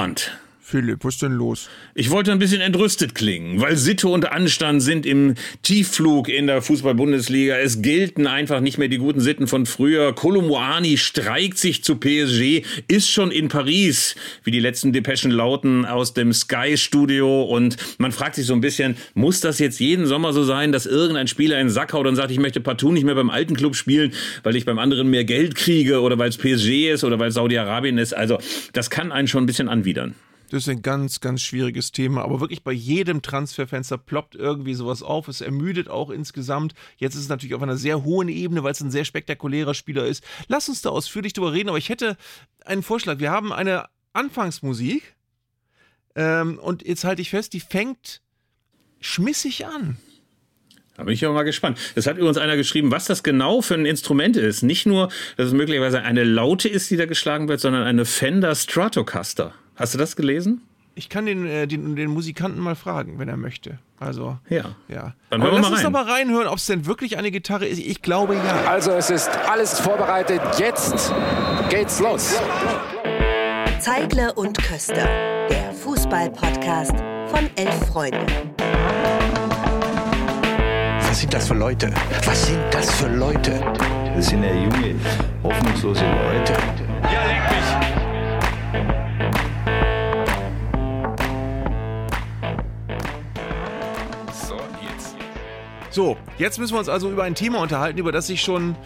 Bernd. Philipp, was ist denn los? Ich wollte ein bisschen entrüstet klingen, weil Sitte und Anstand sind im Tiefflug in der Fußball-Bundesliga. Es gelten einfach nicht mehr die guten Sitten von früher. Kolomouani streikt sich zu PSG, ist schon in Paris, wie die letzten Depeschen lauten aus dem Sky-Studio. Und man fragt sich so ein bisschen, muss das jetzt jeden Sommer so sein, dass irgendein Spieler in den Sack haut und sagt, ich möchte partout nicht mehr beim alten Club spielen, weil ich beim anderen mehr Geld kriege oder weil es PSG ist oder weil es Saudi-Arabien ist. Also das kann einen schon ein bisschen anwidern. Das ist ein ganz, ganz schwieriges Thema. Aber wirklich bei jedem Transferfenster ploppt irgendwie sowas auf. Es ermüdet auch insgesamt. Jetzt ist es natürlich auf einer sehr hohen Ebene, weil es ein sehr spektakulärer Spieler ist. Lass uns da ausführlich drüber reden. Aber ich hätte einen Vorschlag. Wir haben eine Anfangsmusik. Ähm, und jetzt halte ich fest, die fängt schmissig an. Da bin ich aber mal gespannt. Es hat übrigens einer geschrieben, was das genau für ein Instrument ist. Nicht nur, dass es möglicherweise eine Laute ist, die da geschlagen wird, sondern eine Fender Stratocaster. Hast du das gelesen? Ich kann den, äh, den, den, Musikanten mal fragen, wenn er möchte. Also, ja. ja. Dann aber lass uns doch mal reinhören, ob es denn wirklich eine Gitarre ist. Ich glaube ja. Also, es ist alles vorbereitet. Jetzt geht's los. Zeigler und Köster, der Fußball-Podcast von Elf Freunde. Was sind das für Leute? Was sind das für Leute? Das sind ja junge, hoffnungslose Leute. Ja, leck mich. So, jetzt müssen wir uns also über ein Thema unterhalten, über das ich schon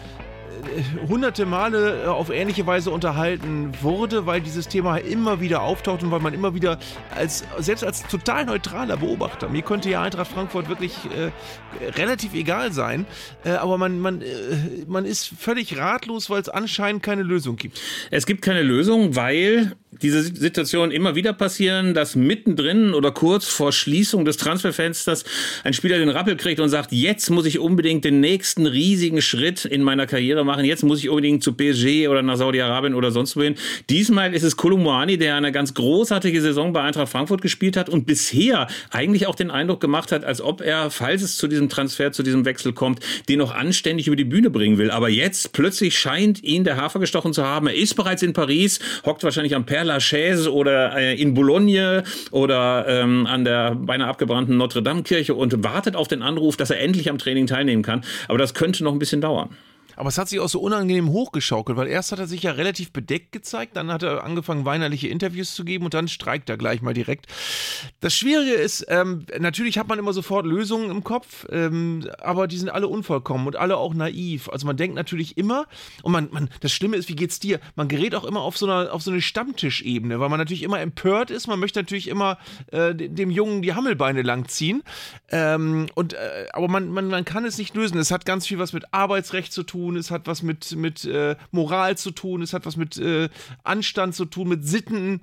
äh, hunderte Male äh, auf ähnliche Weise unterhalten wurde, weil dieses Thema immer wieder auftaucht und weil man immer wieder als selbst als total neutraler Beobachter, mir könnte ja Eintracht Frankfurt wirklich äh, relativ egal sein, äh, aber man, man, äh, man ist völlig ratlos, weil es anscheinend keine Lösung gibt. Es gibt keine Lösung, weil diese Situationen immer wieder passieren, dass mittendrin oder kurz vor Schließung des Transferfensters ein Spieler den Rappel kriegt und sagt, jetzt muss ich unbedingt den nächsten riesigen Schritt in meiner Karriere machen, jetzt muss ich unbedingt zu PSG oder nach Saudi-Arabien oder sonst wohin. Diesmal ist es Kolumani, der eine ganz großartige Saison bei Eintracht Frankfurt gespielt hat und bisher eigentlich auch den Eindruck gemacht hat, als ob er, falls es zu diesem Transfer, zu diesem Wechsel kommt, den noch anständig über die Bühne bringen will. Aber jetzt plötzlich scheint ihn der Hafer gestochen zu haben. Er ist bereits in Paris, hockt wahrscheinlich am Perl Lachaise oder äh, in Boulogne oder ähm, an der beinahe abgebrannten Notre-Dame-Kirche und wartet auf den Anruf, dass er endlich am Training teilnehmen kann. Aber das könnte noch ein bisschen dauern. Aber es hat sich auch so unangenehm hochgeschaukelt, weil erst hat er sich ja relativ bedeckt gezeigt, dann hat er angefangen, weinerliche Interviews zu geben und dann streikt er gleich mal direkt. Das Schwierige ist, ähm, natürlich hat man immer sofort Lösungen im Kopf, ähm, aber die sind alle unvollkommen und alle auch naiv. Also man denkt natürlich immer, und man, man, das Schlimme ist, wie geht's dir? Man gerät auch immer auf so, einer, auf so eine Stammtischebene, weil man natürlich immer empört ist, man möchte natürlich immer äh, dem Jungen die Hammelbeine langziehen. Ähm, und, äh, aber man, man, man kann es nicht lösen. Es hat ganz viel was mit Arbeitsrecht zu tun tun, es hat was mit, mit äh, Moral zu tun, es hat was mit äh, Anstand zu tun, mit Sitten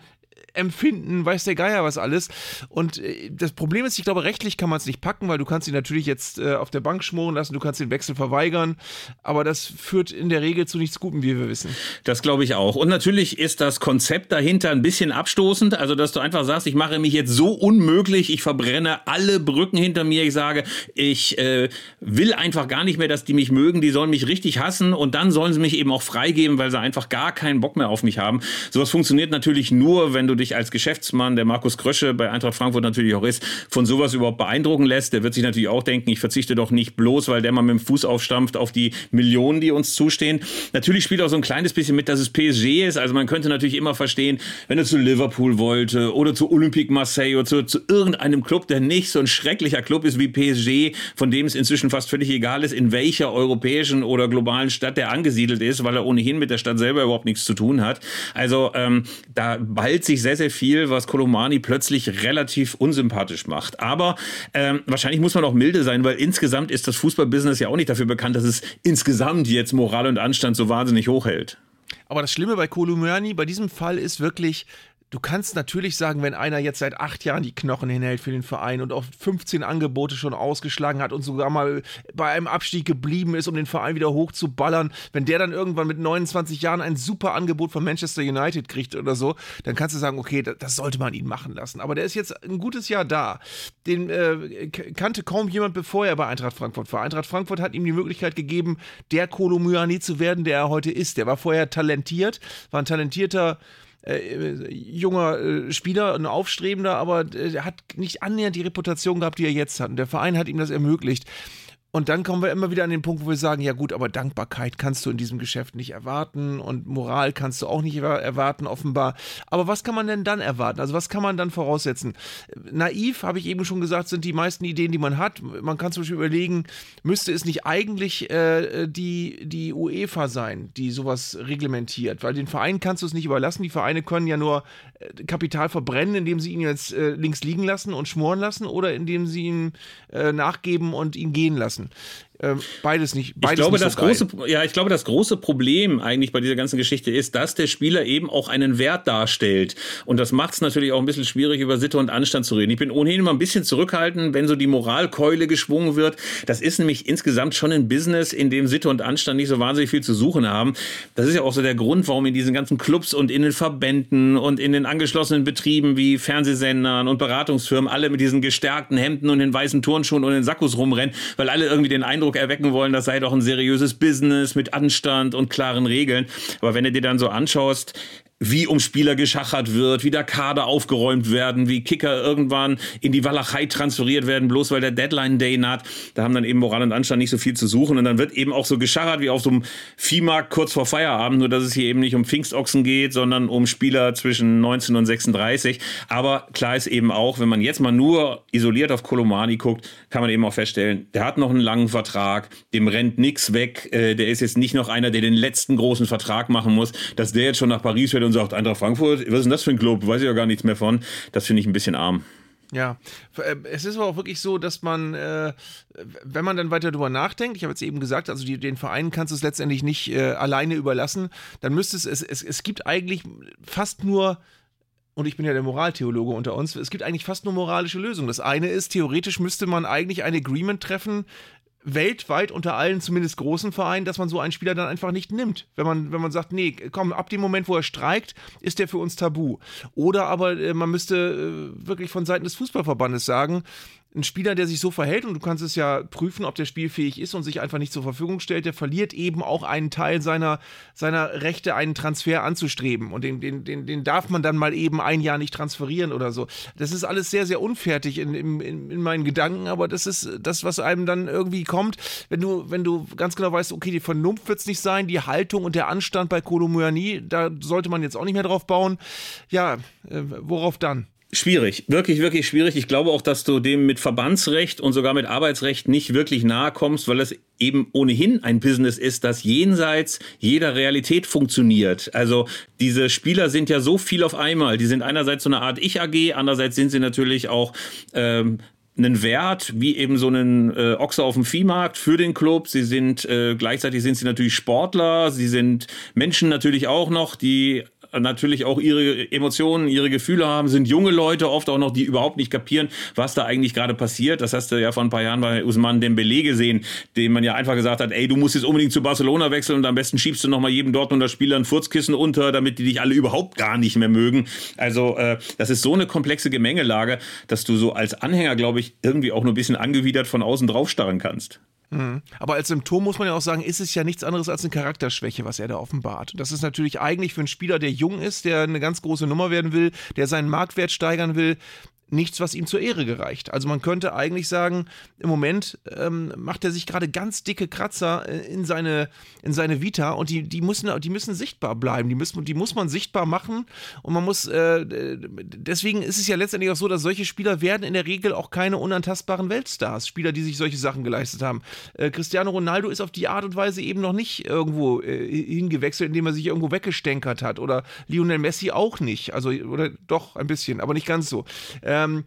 empfinden, weiß der Geier was alles. Und äh, das Problem ist, ich glaube, rechtlich kann man es nicht packen, weil du kannst ihn natürlich jetzt äh, auf der Bank schmoren lassen, du kannst den Wechsel verweigern, aber das führt in der Regel zu nichts Gutem, wie wir wissen. Das glaube ich auch. Und natürlich ist das Konzept dahinter ein bisschen abstoßend, also dass du einfach sagst, ich mache mich jetzt so unmöglich, ich verbrenne alle Brücken hinter mir, ich sage, ich äh, will einfach gar nicht mehr, dass die mich mögen, die sollen mich richtig hassen und dann sollen sie mich eben auch freigeben, weil sie einfach gar keinen Bock mehr auf mich haben. Sowas funktioniert natürlich nur, wenn du dich als Geschäftsmann, der Markus Krösche bei Eintracht Frankfurt natürlich auch ist, von sowas überhaupt beeindrucken lässt. Der wird sich natürlich auch denken, ich verzichte doch nicht bloß, weil der mal mit dem Fuß aufstampft auf die Millionen, die uns zustehen. Natürlich spielt auch so ein kleines bisschen mit, dass es PSG ist. Also man könnte natürlich immer verstehen, wenn er zu Liverpool wollte oder zu Olympique Marseille oder zu, zu irgendeinem Club, der nicht so ein schrecklicher Club ist wie PSG, von dem es inzwischen fast völlig egal ist, in welcher europäischen oder globalen Stadt der angesiedelt ist, weil er ohnehin mit der Stadt selber überhaupt nichts zu tun hat. Also ähm, da ballt sich sehr, sehr viel, was Kolomani plötzlich relativ unsympathisch macht. Aber ähm, wahrscheinlich muss man auch milde sein, weil insgesamt ist das Fußballbusiness ja auch nicht dafür bekannt, dass es insgesamt jetzt Moral und Anstand so wahnsinnig hochhält. Aber das Schlimme bei Kolomani bei diesem Fall ist wirklich, Du kannst natürlich sagen, wenn einer jetzt seit acht Jahren die Knochen hinhält für den Verein und auf 15 Angebote schon ausgeschlagen hat und sogar mal bei einem Abstieg geblieben ist, um den Verein wieder hochzuballern, wenn der dann irgendwann mit 29 Jahren ein super Angebot von Manchester United kriegt oder so, dann kannst du sagen, okay, das sollte man ihn machen lassen. Aber der ist jetzt ein gutes Jahr da. Den äh, kannte kaum jemand, bevor er bei Eintracht Frankfurt war. Eintracht Frankfurt hat ihm die Möglichkeit gegeben, der Kolo Myani zu werden, der er heute ist. Der war vorher talentiert, war ein talentierter äh, junger äh, Spieler, ein Aufstrebender, aber äh, er hat nicht annähernd die Reputation gehabt, die er jetzt hat. Und der Verein hat ihm das ermöglicht. Und dann kommen wir immer wieder an den Punkt, wo wir sagen, ja gut, aber Dankbarkeit kannst du in diesem Geschäft nicht erwarten und Moral kannst du auch nicht erwarten, offenbar. Aber was kann man denn dann erwarten? Also was kann man dann voraussetzen? Naiv, habe ich eben schon gesagt, sind die meisten Ideen, die man hat. Man kann zum Beispiel überlegen, müsste es nicht eigentlich äh, die, die UEFA sein, die sowas reglementiert? Weil den Verein kannst du es nicht überlassen. Die Vereine können ja nur äh, Kapital verbrennen, indem sie ihn jetzt äh, links liegen lassen und schmoren lassen oder indem sie ihn äh, nachgeben und ihn gehen lassen lassen. Ähm, beides nicht. Beides ich glaube, nicht das so große, ja, ich glaube, das große Problem eigentlich bei dieser ganzen Geschichte ist, dass der Spieler eben auch einen Wert darstellt. Und das macht es natürlich auch ein bisschen schwierig, über Sitte und Anstand zu reden. Ich bin ohnehin immer ein bisschen zurückhaltend, wenn so die Moralkeule geschwungen wird. Das ist nämlich insgesamt schon ein Business, in dem Sitte und Anstand nicht so wahnsinnig viel zu suchen haben. Das ist ja auch so der Grund, warum in diesen ganzen Clubs und in den Verbänden und in den angeschlossenen Betrieben wie Fernsehsendern und Beratungsfirmen alle mit diesen gestärkten Hemden und den weißen Turnschuhen und den Sakkos rumrennen, weil alle irgendwie den Eindruck Eindruck erwecken wollen, das sei doch ein seriöses Business mit Anstand und klaren Regeln. Aber wenn du dir dann so anschaust, wie um Spieler geschachert wird, wie der Kader aufgeräumt werden, wie Kicker irgendwann in die Walachei transferiert werden, bloß weil der Deadline Day naht. Da haben dann eben Moral und Anstand nicht so viel zu suchen. Und dann wird eben auch so geschachert wie auf so einem Viehmarkt kurz vor Feierabend, nur dass es hier eben nicht um Pfingstochsen geht, sondern um Spieler zwischen 19 und 36. Aber klar ist eben auch, wenn man jetzt mal nur isoliert auf Kolomani guckt, kann man eben auch feststellen, der hat noch einen langen Vertrag, dem rennt nichts weg. Äh, der ist jetzt nicht noch einer, der den letzten großen Vertrag machen muss, dass der jetzt schon nach Paris fährt und und sagt, Eintracht Frankfurt, was ist denn das für ein Club? Weiß ich ja gar nichts mehr von. Das finde ich ein bisschen arm. Ja, äh, es ist aber auch wirklich so, dass man, äh, wenn man dann weiter drüber nachdenkt, ich habe jetzt eben gesagt, also die, den Vereinen kannst du es letztendlich nicht äh, alleine überlassen, dann müsste es, es, es, es gibt eigentlich fast nur und ich bin ja der Moraltheologe unter uns, es gibt eigentlich fast nur moralische Lösungen. Das eine ist, theoretisch müsste man eigentlich ein Agreement treffen, weltweit unter allen zumindest großen Vereinen, dass man so einen Spieler dann einfach nicht nimmt. Wenn man, wenn man sagt, nee, komm, ab dem Moment, wo er streikt, ist der für uns tabu. Oder aber äh, man müsste äh, wirklich von Seiten des Fußballverbandes sagen, ein Spieler, der sich so verhält, und du kannst es ja prüfen, ob der spielfähig ist und sich einfach nicht zur Verfügung stellt, der verliert eben auch einen Teil seiner, seiner Rechte, einen Transfer anzustreben. Und den, den, den, den darf man dann mal eben ein Jahr nicht transferieren oder so. Das ist alles sehr, sehr unfertig in, in, in meinen Gedanken, aber das ist das, was einem dann irgendwie kommt, wenn du, wenn du ganz genau weißt, okay, die Vernunft wird es nicht sein, die Haltung und der Anstand bei Kolomoyani, da sollte man jetzt auch nicht mehr drauf bauen. Ja, äh, worauf dann? Schwierig, wirklich, wirklich schwierig. Ich glaube auch, dass du dem mit Verbandsrecht und sogar mit Arbeitsrecht nicht wirklich nahe kommst, weil es eben ohnehin ein Business ist, das jenseits jeder Realität funktioniert. Also diese Spieler sind ja so viel auf einmal. Die sind einerseits so eine Art Ich-AG, andererseits sind sie natürlich auch ähm, einen Wert, wie eben so einen äh, Ochse auf dem Viehmarkt für den Club. Sie sind äh, gleichzeitig sind sie natürlich Sportler, sie sind Menschen natürlich auch noch, die natürlich auch ihre Emotionen, ihre Gefühle haben, sind junge Leute oft auch noch, die überhaupt nicht kapieren, was da eigentlich gerade passiert. Das hast du ja vor ein paar Jahren bei Usman Dembele gesehen, dem man ja einfach gesagt hat, ey, du musst jetzt unbedingt zu Barcelona wechseln und am besten schiebst du noch mal jedem Dortmunder Spieler ein Furzkissen unter, damit die dich alle überhaupt gar nicht mehr mögen. Also äh, das ist so eine komplexe Gemengelage, dass du so als Anhänger, glaube ich, irgendwie auch nur ein bisschen angewidert von außen draufstarren kannst. Mhm. Aber als Symptom muss man ja auch sagen, ist es ja nichts anderes als eine Charakterschwäche, was er da offenbart. Das ist natürlich eigentlich für einen Spieler, der jung ist, der eine ganz große Nummer werden will, der seinen Marktwert steigern will, nichts, was ihm zur Ehre gereicht. Also man könnte eigentlich sagen, im Moment ähm, macht er sich gerade ganz dicke Kratzer äh, in seine, in seine Vita und die, die, müssen, die müssen sichtbar bleiben. Die, müssen, die muss man sichtbar machen und man muss, äh, deswegen ist es ja letztendlich auch so, dass solche Spieler werden in der Regel auch keine unantastbaren Weltstars. Spieler, die sich solche Sachen geleistet haben. Äh, Cristiano Ronaldo ist auf die Art und Weise eben noch nicht irgendwo äh, hingewechselt, indem er sich irgendwo weggestänkert hat oder Lionel Messi auch nicht. Also, oder doch ein bisschen, aber nicht ganz so. Äh, ähm,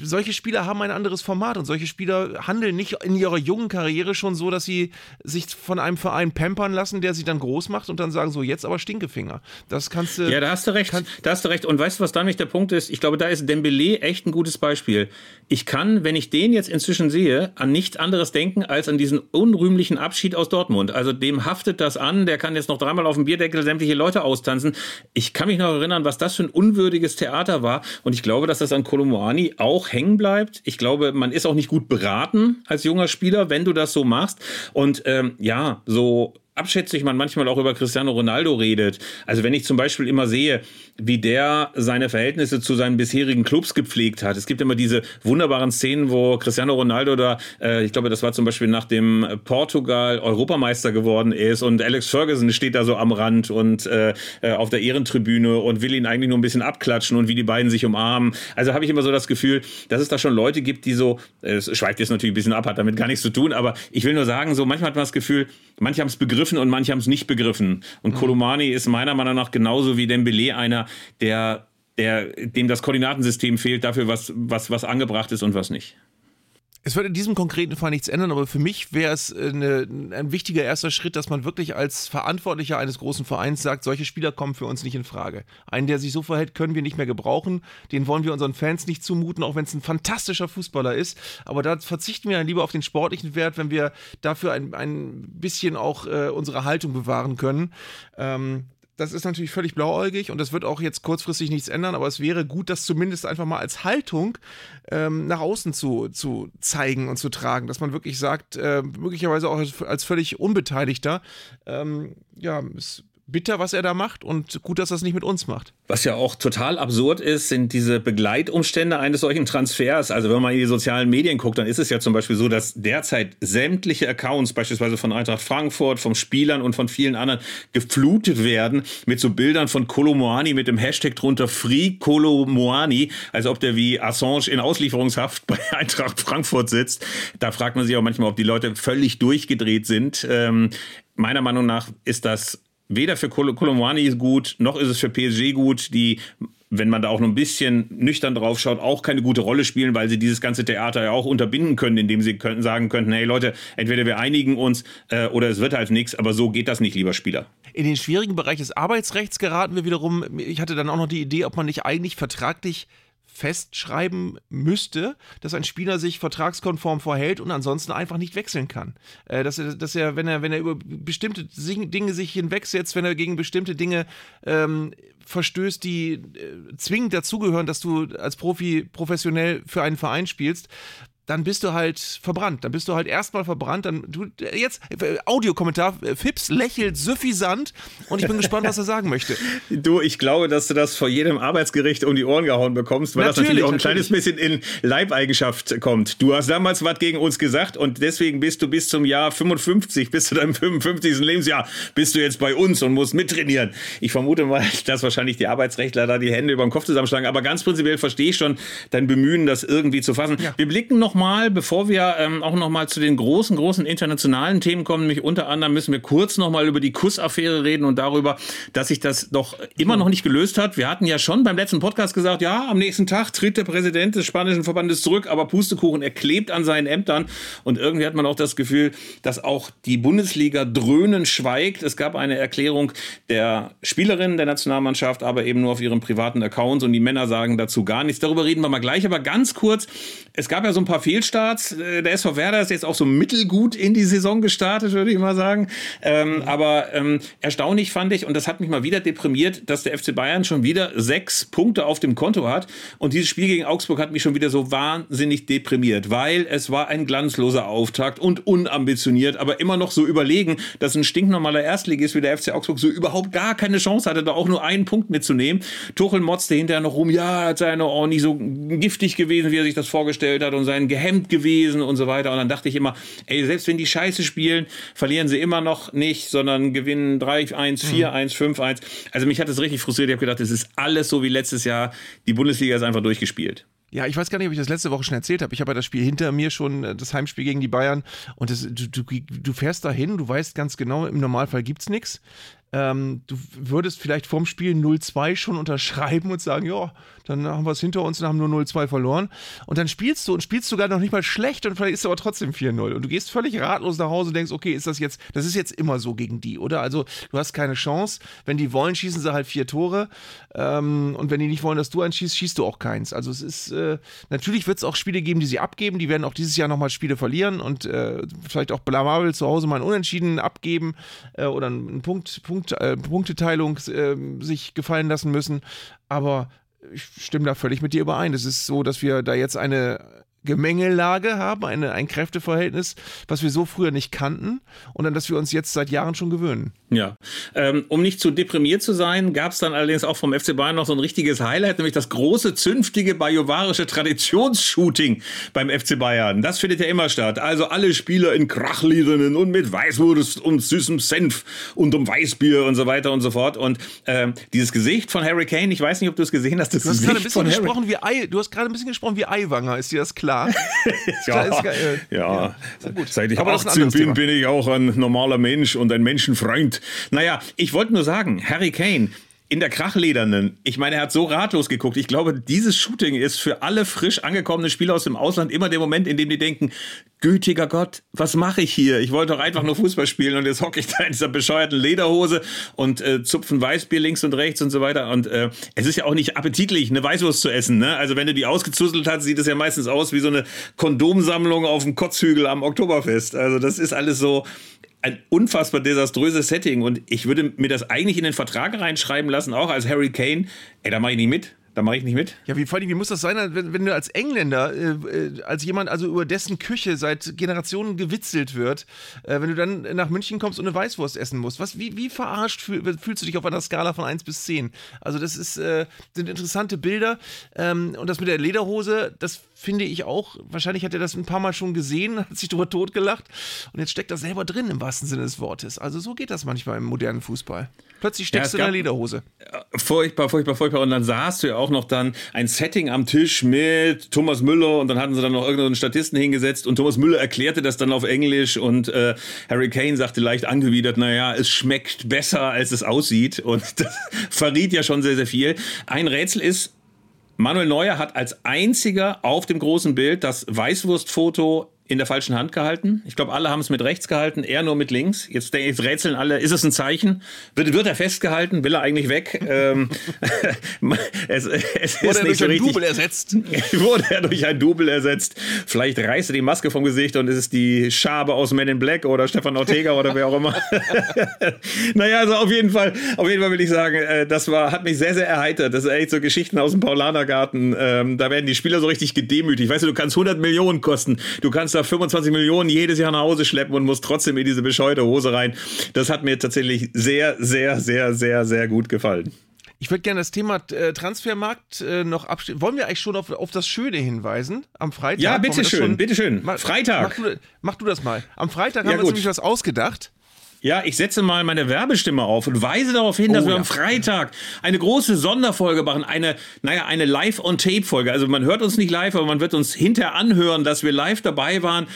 solche Spieler haben ein anderes Format und solche Spieler handeln nicht in ihrer jungen Karriere schon so, dass sie sich von einem Verein pampern lassen, der sie dann groß macht und dann sagen so, jetzt aber Stinkefinger. Das kannst du. Ja, da hast du recht. Da hast du recht. Und weißt du, was da nicht der Punkt ist? Ich glaube, da ist Dembele echt ein gutes Beispiel. Ich kann, wenn ich den jetzt inzwischen sehe, an nichts anderes denken als an diesen unrühmlichen Abschied aus Dortmund. Also dem haftet das an. Der kann jetzt noch dreimal auf dem Bierdeckel sämtliche Leute austanzen. Ich kann mich noch erinnern, was das für ein unwürdiges Theater war. Und ich glaube, dass das an Kolomouani auch hängen bleibt. Ich glaube, man ist auch nicht gut beraten als junger Spieler, wenn du das so machst. Und ähm, ja, so abschätzig man manchmal auch über Cristiano Ronaldo redet. Also wenn ich zum Beispiel immer sehe, wie der seine Verhältnisse zu seinen bisherigen Clubs gepflegt hat. Es gibt immer diese wunderbaren Szenen, wo Cristiano Ronaldo da, äh, ich glaube, das war zum Beispiel nach dem Portugal Europameister geworden ist und Alex Ferguson steht da so am Rand und äh, äh, auf der Ehrentribüne und will ihn eigentlich nur ein bisschen abklatschen und wie die beiden sich umarmen. Also habe ich immer so das Gefühl, dass es da schon Leute gibt, die so, es schweift jetzt natürlich ein bisschen ab, hat damit gar nichts zu tun, aber ich will nur sagen, so manchmal hat man das Gefühl, manche haben es begriffen und manche haben es nicht begriffen. Und mhm. Kolomani ist meiner Meinung nach genauso wie Dembele einer, der, der, dem das Koordinatensystem fehlt dafür, was, was, was angebracht ist und was nicht. Es wird in diesem konkreten Fall nichts ändern, aber für mich wäre es eine, ein wichtiger erster Schritt, dass man wirklich als Verantwortlicher eines großen Vereins sagt, solche Spieler kommen für uns nicht in Frage. Einen, der sich so verhält, können wir nicht mehr gebrauchen. Den wollen wir unseren Fans nicht zumuten, auch wenn es ein fantastischer Fußballer ist. Aber da verzichten wir dann lieber auf den sportlichen Wert, wenn wir dafür ein, ein bisschen auch äh, unsere Haltung bewahren können. Ähm, das ist natürlich völlig blauäugig und das wird auch jetzt kurzfristig nichts ändern, aber es wäre gut, das zumindest einfach mal als Haltung ähm, nach außen zu, zu zeigen und zu tragen, dass man wirklich sagt, äh, möglicherweise auch als, als völlig Unbeteiligter, ähm, ja, es bitter, was er da macht und gut, dass er es nicht mit uns macht. Was ja auch total absurd ist, sind diese Begleitumstände eines solchen Transfers. Also wenn man in die sozialen Medien guckt, dann ist es ja zum Beispiel so, dass derzeit sämtliche Accounts, beispielsweise von Eintracht Frankfurt, von Spielern und von vielen anderen, geflutet werden mit so Bildern von Kolomoani mit dem Hashtag drunter Free Kolomoani, als ob der wie Assange in Auslieferungshaft bei Eintracht Frankfurt sitzt. Da fragt man sich auch manchmal, ob die Leute völlig durchgedreht sind. Ähm, meiner Meinung nach ist das weder für Kol gut, noch ist es für PSG gut, die wenn man da auch noch ein bisschen nüchtern drauf schaut, auch keine gute Rolle spielen, weil sie dieses ganze Theater ja auch unterbinden können, indem sie könnten, sagen könnten, hey Leute, entweder wir einigen uns äh, oder es wird halt nichts, aber so geht das nicht, lieber Spieler. In den schwierigen Bereich des Arbeitsrechts geraten wir wiederum. Ich hatte dann auch noch die Idee, ob man nicht eigentlich vertraglich festschreiben müsste, dass ein Spieler sich vertragskonform verhält und ansonsten einfach nicht wechseln kann. Äh, dass, er, dass er, wenn er, wenn er über bestimmte Dinge sich hinwegsetzt, wenn er gegen bestimmte Dinge ähm, verstößt, die äh, zwingend dazugehören, dass du als Profi professionell für einen Verein spielst, dann bist du halt verbrannt. Dann bist du halt erstmal verbrannt. Dann du jetzt Audiokommentar. Fips lächelt suffisant und ich bin gespannt, was er sagen möchte. Du, ich glaube, dass du das vor jedem Arbeitsgericht um die Ohren gehauen bekommst, weil natürlich, das natürlich auch ein natürlich. kleines bisschen in Leibeigenschaft kommt. Du hast damals was gegen uns gesagt und deswegen bist du bis zum Jahr 55, bis zu deinem 55. Lebensjahr, bist du jetzt bei uns und musst mittrainieren. Ich vermute mal, dass wahrscheinlich die Arbeitsrechtler da die Hände über den Kopf zusammenschlagen. Aber ganz prinzipiell verstehe ich schon dein Bemühen, das irgendwie zu fassen. Ja. Wir blicken noch mal, bevor wir ähm, auch noch mal zu den großen, großen internationalen Themen kommen, nämlich unter anderem müssen wir kurz noch mal über die Kussaffäre reden und darüber, dass sich das doch immer noch nicht gelöst hat. Wir hatten ja schon beim letzten Podcast gesagt, ja, am nächsten Tag tritt der Präsident des spanischen Verbandes zurück, aber Pustekuchen, er klebt an seinen Ämtern und irgendwie hat man auch das Gefühl, dass auch die Bundesliga dröhnen schweigt. Es gab eine Erklärung der Spielerinnen der Nationalmannschaft, aber eben nur auf ihren privaten Accounts und die Männer sagen dazu gar nichts. Darüber reden wir mal gleich, aber ganz kurz, es gab ja so ein paar Fehlstarts. Äh, der SV Werder ist jetzt auch so mittelgut in die Saison gestartet, würde ich mal sagen. Ähm, aber ähm, erstaunlich fand ich, und das hat mich mal wieder deprimiert, dass der FC Bayern schon wieder sechs Punkte auf dem Konto hat. Und dieses Spiel gegen Augsburg hat mich schon wieder so wahnsinnig deprimiert, weil es war ein glanzloser Auftakt und unambitioniert, aber immer noch so überlegen, dass ein stinknormaler Erstligist wie der FC Augsburg so überhaupt gar keine Chance hatte, da auch nur einen Punkt mitzunehmen. Tuchel motzte hinterher noch rum, ja, hat seine auch nicht so giftig gewesen, wie er sich das vorgestellt hat und sein gehemmt gewesen und so weiter. Und dann dachte ich immer, ey, selbst wenn die Scheiße spielen, verlieren sie immer noch nicht, sondern gewinnen 3-1, 4-1, 5-1. Also mich hat das richtig frustriert. Ich habe gedacht, es ist alles so wie letztes Jahr. Die Bundesliga ist einfach durchgespielt. Ja, ich weiß gar nicht, ob ich das letzte Woche schon erzählt habe. Ich habe ja das Spiel hinter mir schon, äh, das Heimspiel gegen die Bayern. Und das, du, du, du fährst dahin, du weißt ganz genau, im Normalfall gibt es nichts. Ähm, du würdest vielleicht vorm Spiel 0-2 schon unterschreiben und sagen, ja, dann haben wir es hinter uns und haben nur 0-2 verloren. Und dann spielst du und spielst sogar noch nicht mal schlecht und vielleicht ist es aber trotzdem 4-0. Und du gehst völlig ratlos nach Hause und denkst, okay, ist das jetzt, das ist jetzt immer so gegen die, oder? Also du hast keine Chance. Wenn die wollen, schießen sie halt vier Tore. Ähm, und wenn die nicht wollen, dass du eins schießt, schießt du auch keins. Also es ist, äh, natürlich wird es auch Spiele geben, die sie abgeben. Die werden auch dieses Jahr nochmal Spiele verlieren und äh, vielleicht auch blamabel zu Hause mal einen Unentschieden abgeben äh, oder einen Punkt, Punkt, äh, Punkteteilung äh, sich gefallen lassen müssen. Aber ich stimme da völlig mit dir überein. Es ist so, dass wir da jetzt eine Gemengelage haben, eine, ein Kräfteverhältnis, was wir so früher nicht kannten und an das wir uns jetzt seit Jahren schon gewöhnen. Ja, ähm, um nicht zu deprimiert zu sein, gab es dann allerdings auch vom FC Bayern noch so ein richtiges Highlight, nämlich das große, zünftige bajovarische Traditionsshooting beim FC Bayern. Das findet ja immer statt. Also alle Spieler in Krachliedern und mit Weißwurst und süßem Senf und um Weißbier und so weiter und so fort. Und ähm, dieses Gesicht von Harry Kane, ich weiß nicht, ob du es gesehen hast, das du hast Gesicht gerade ein bisschen Harry gesprochen wie Ei, du hast gerade ein bisschen gesprochen wie Eiwanger, ist dir das klar? Ja, ist geil. ja, Ja. Seit ich Aber das ist ein 18 anderes bin, Thema. bin ich auch ein normaler Mensch und ein Menschenfreund. Naja, ich wollte nur sagen, Harry Kane, in der Krachledernen, ich meine, er hat so ratlos geguckt. Ich glaube, dieses Shooting ist für alle frisch angekommenen Spieler aus dem Ausland immer der Moment, in dem die denken, gütiger Gott, was mache ich hier? Ich wollte doch einfach nur Fußball spielen und jetzt hocke ich da in dieser bescheuerten Lederhose und äh, zupfen Weißbier links und rechts und so weiter. Und äh, es ist ja auch nicht appetitlich, eine Weißwurst zu essen. Ne? Also wenn du die ausgezuzelt hast, sieht es ja meistens aus wie so eine Kondomsammlung auf dem Kotzhügel am Oktoberfest. Also das ist alles so ein unfassbar desaströses Setting und ich würde mir das eigentlich in den Vertrag reinschreiben lassen, auch als Harry Kane. Ey, da mache ich nicht mit. Da mache ich nicht mit. Ja, wie, vor allem, wie muss das sein, wenn, wenn du als Engländer, äh, äh, als jemand, also über dessen Küche seit Generationen gewitzelt wird, äh, wenn du dann nach München kommst und eine Weißwurst essen musst? Was, wie, wie verarscht fühl, fühlst du dich auf einer Skala von 1 bis 10? Also, das ist, äh, sind interessante Bilder. Ähm, und das mit der Lederhose, das finde ich auch, wahrscheinlich hat er das ein paar Mal schon gesehen, hat sich drüber totgelacht und jetzt steckt er selber drin im wahrsten Sinne des Wortes. Also, so geht das manchmal im modernen Fußball. Plötzlich steckst Ja, du in der Lederhose. Furchtbar, furchtbar, furchtbar. Und dann sahst du ja auch noch dann ein Setting am Tisch mit Thomas Müller und dann hatten sie dann noch irgendeinen Statisten hingesetzt und Thomas Müller erklärte das dann auf Englisch und äh, Harry Kane sagte leicht angewidert, naja, es schmeckt besser, als es aussieht. Und das verriet ja schon sehr, sehr viel. Ein Rätsel ist, Manuel Neuer hat als einziger auf dem großen Bild das Weißwurstfoto in der falschen Hand gehalten. Ich glaube, alle haben es mit rechts gehalten, er nur mit links. Jetzt, jetzt rätseln alle, ist es ein Zeichen? Wird, wird er festgehalten? Will er eigentlich weg? ähm, es, es Wurde er durch so ein richtig. Double ersetzt? Wurde er durch ein Double ersetzt. Vielleicht reißt er die Maske vom Gesicht und es ist die Schabe aus Men in Black oder Stefan Ortega oder wer auch immer. naja, also auf jeden Fall, auf jeden Fall will ich sagen, äh, das war, hat mich sehr, sehr erheitert. Das sind echt so Geschichten aus dem Paulanergarten. Ähm, da werden die Spieler so richtig gedemütigt. Weißt du, du kannst 100 Millionen kosten. Du kannst da 25 Millionen jedes Jahr nach Hause schleppen und musst trotzdem in diese bescheuerte Hose rein. Das hat mir tatsächlich sehr, sehr, sehr, sehr, sehr gut gefallen. Ich würde gerne das Thema äh, Transfermarkt äh, noch abstellen. Wollen wir eigentlich schon auf, auf das Schöne hinweisen? Am Freitag? Ja, bitteschön, bitteschön. Freitag. Mach du, mach du das mal. Am Freitag Ja, haben wir uns nämlich was ausgedacht. Ja, ich setze mal meine Werbestimme auf und weise darauf hin, dass Oh, wir ja. am Freitag eine große Sonderfolge machen, eine, naja, eine Live-on-Tape-Folge. Also man hört uns nicht live, aber man wird uns hinterher anhören, dass wir live dabei waren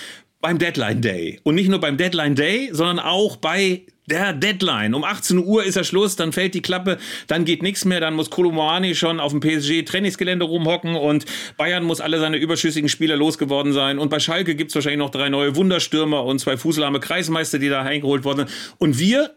beim Deadline Day. Und nicht nur beim Deadline Day, sondern auch bei der Deadline. Um 18 Uhr ist er Schluss, dann fällt die Klappe, dann geht nichts mehr, dann muss Kolomani schon auf dem PSG-Trainingsgelände rumhocken und Bayern muss alle seine überschüssigen Spieler losgeworden sein. Und bei Schalke gibt's wahrscheinlich noch drei neue Wunderstürmer und zwei fußlahme Kreismeister, die da eingeholt worden sind. Und wir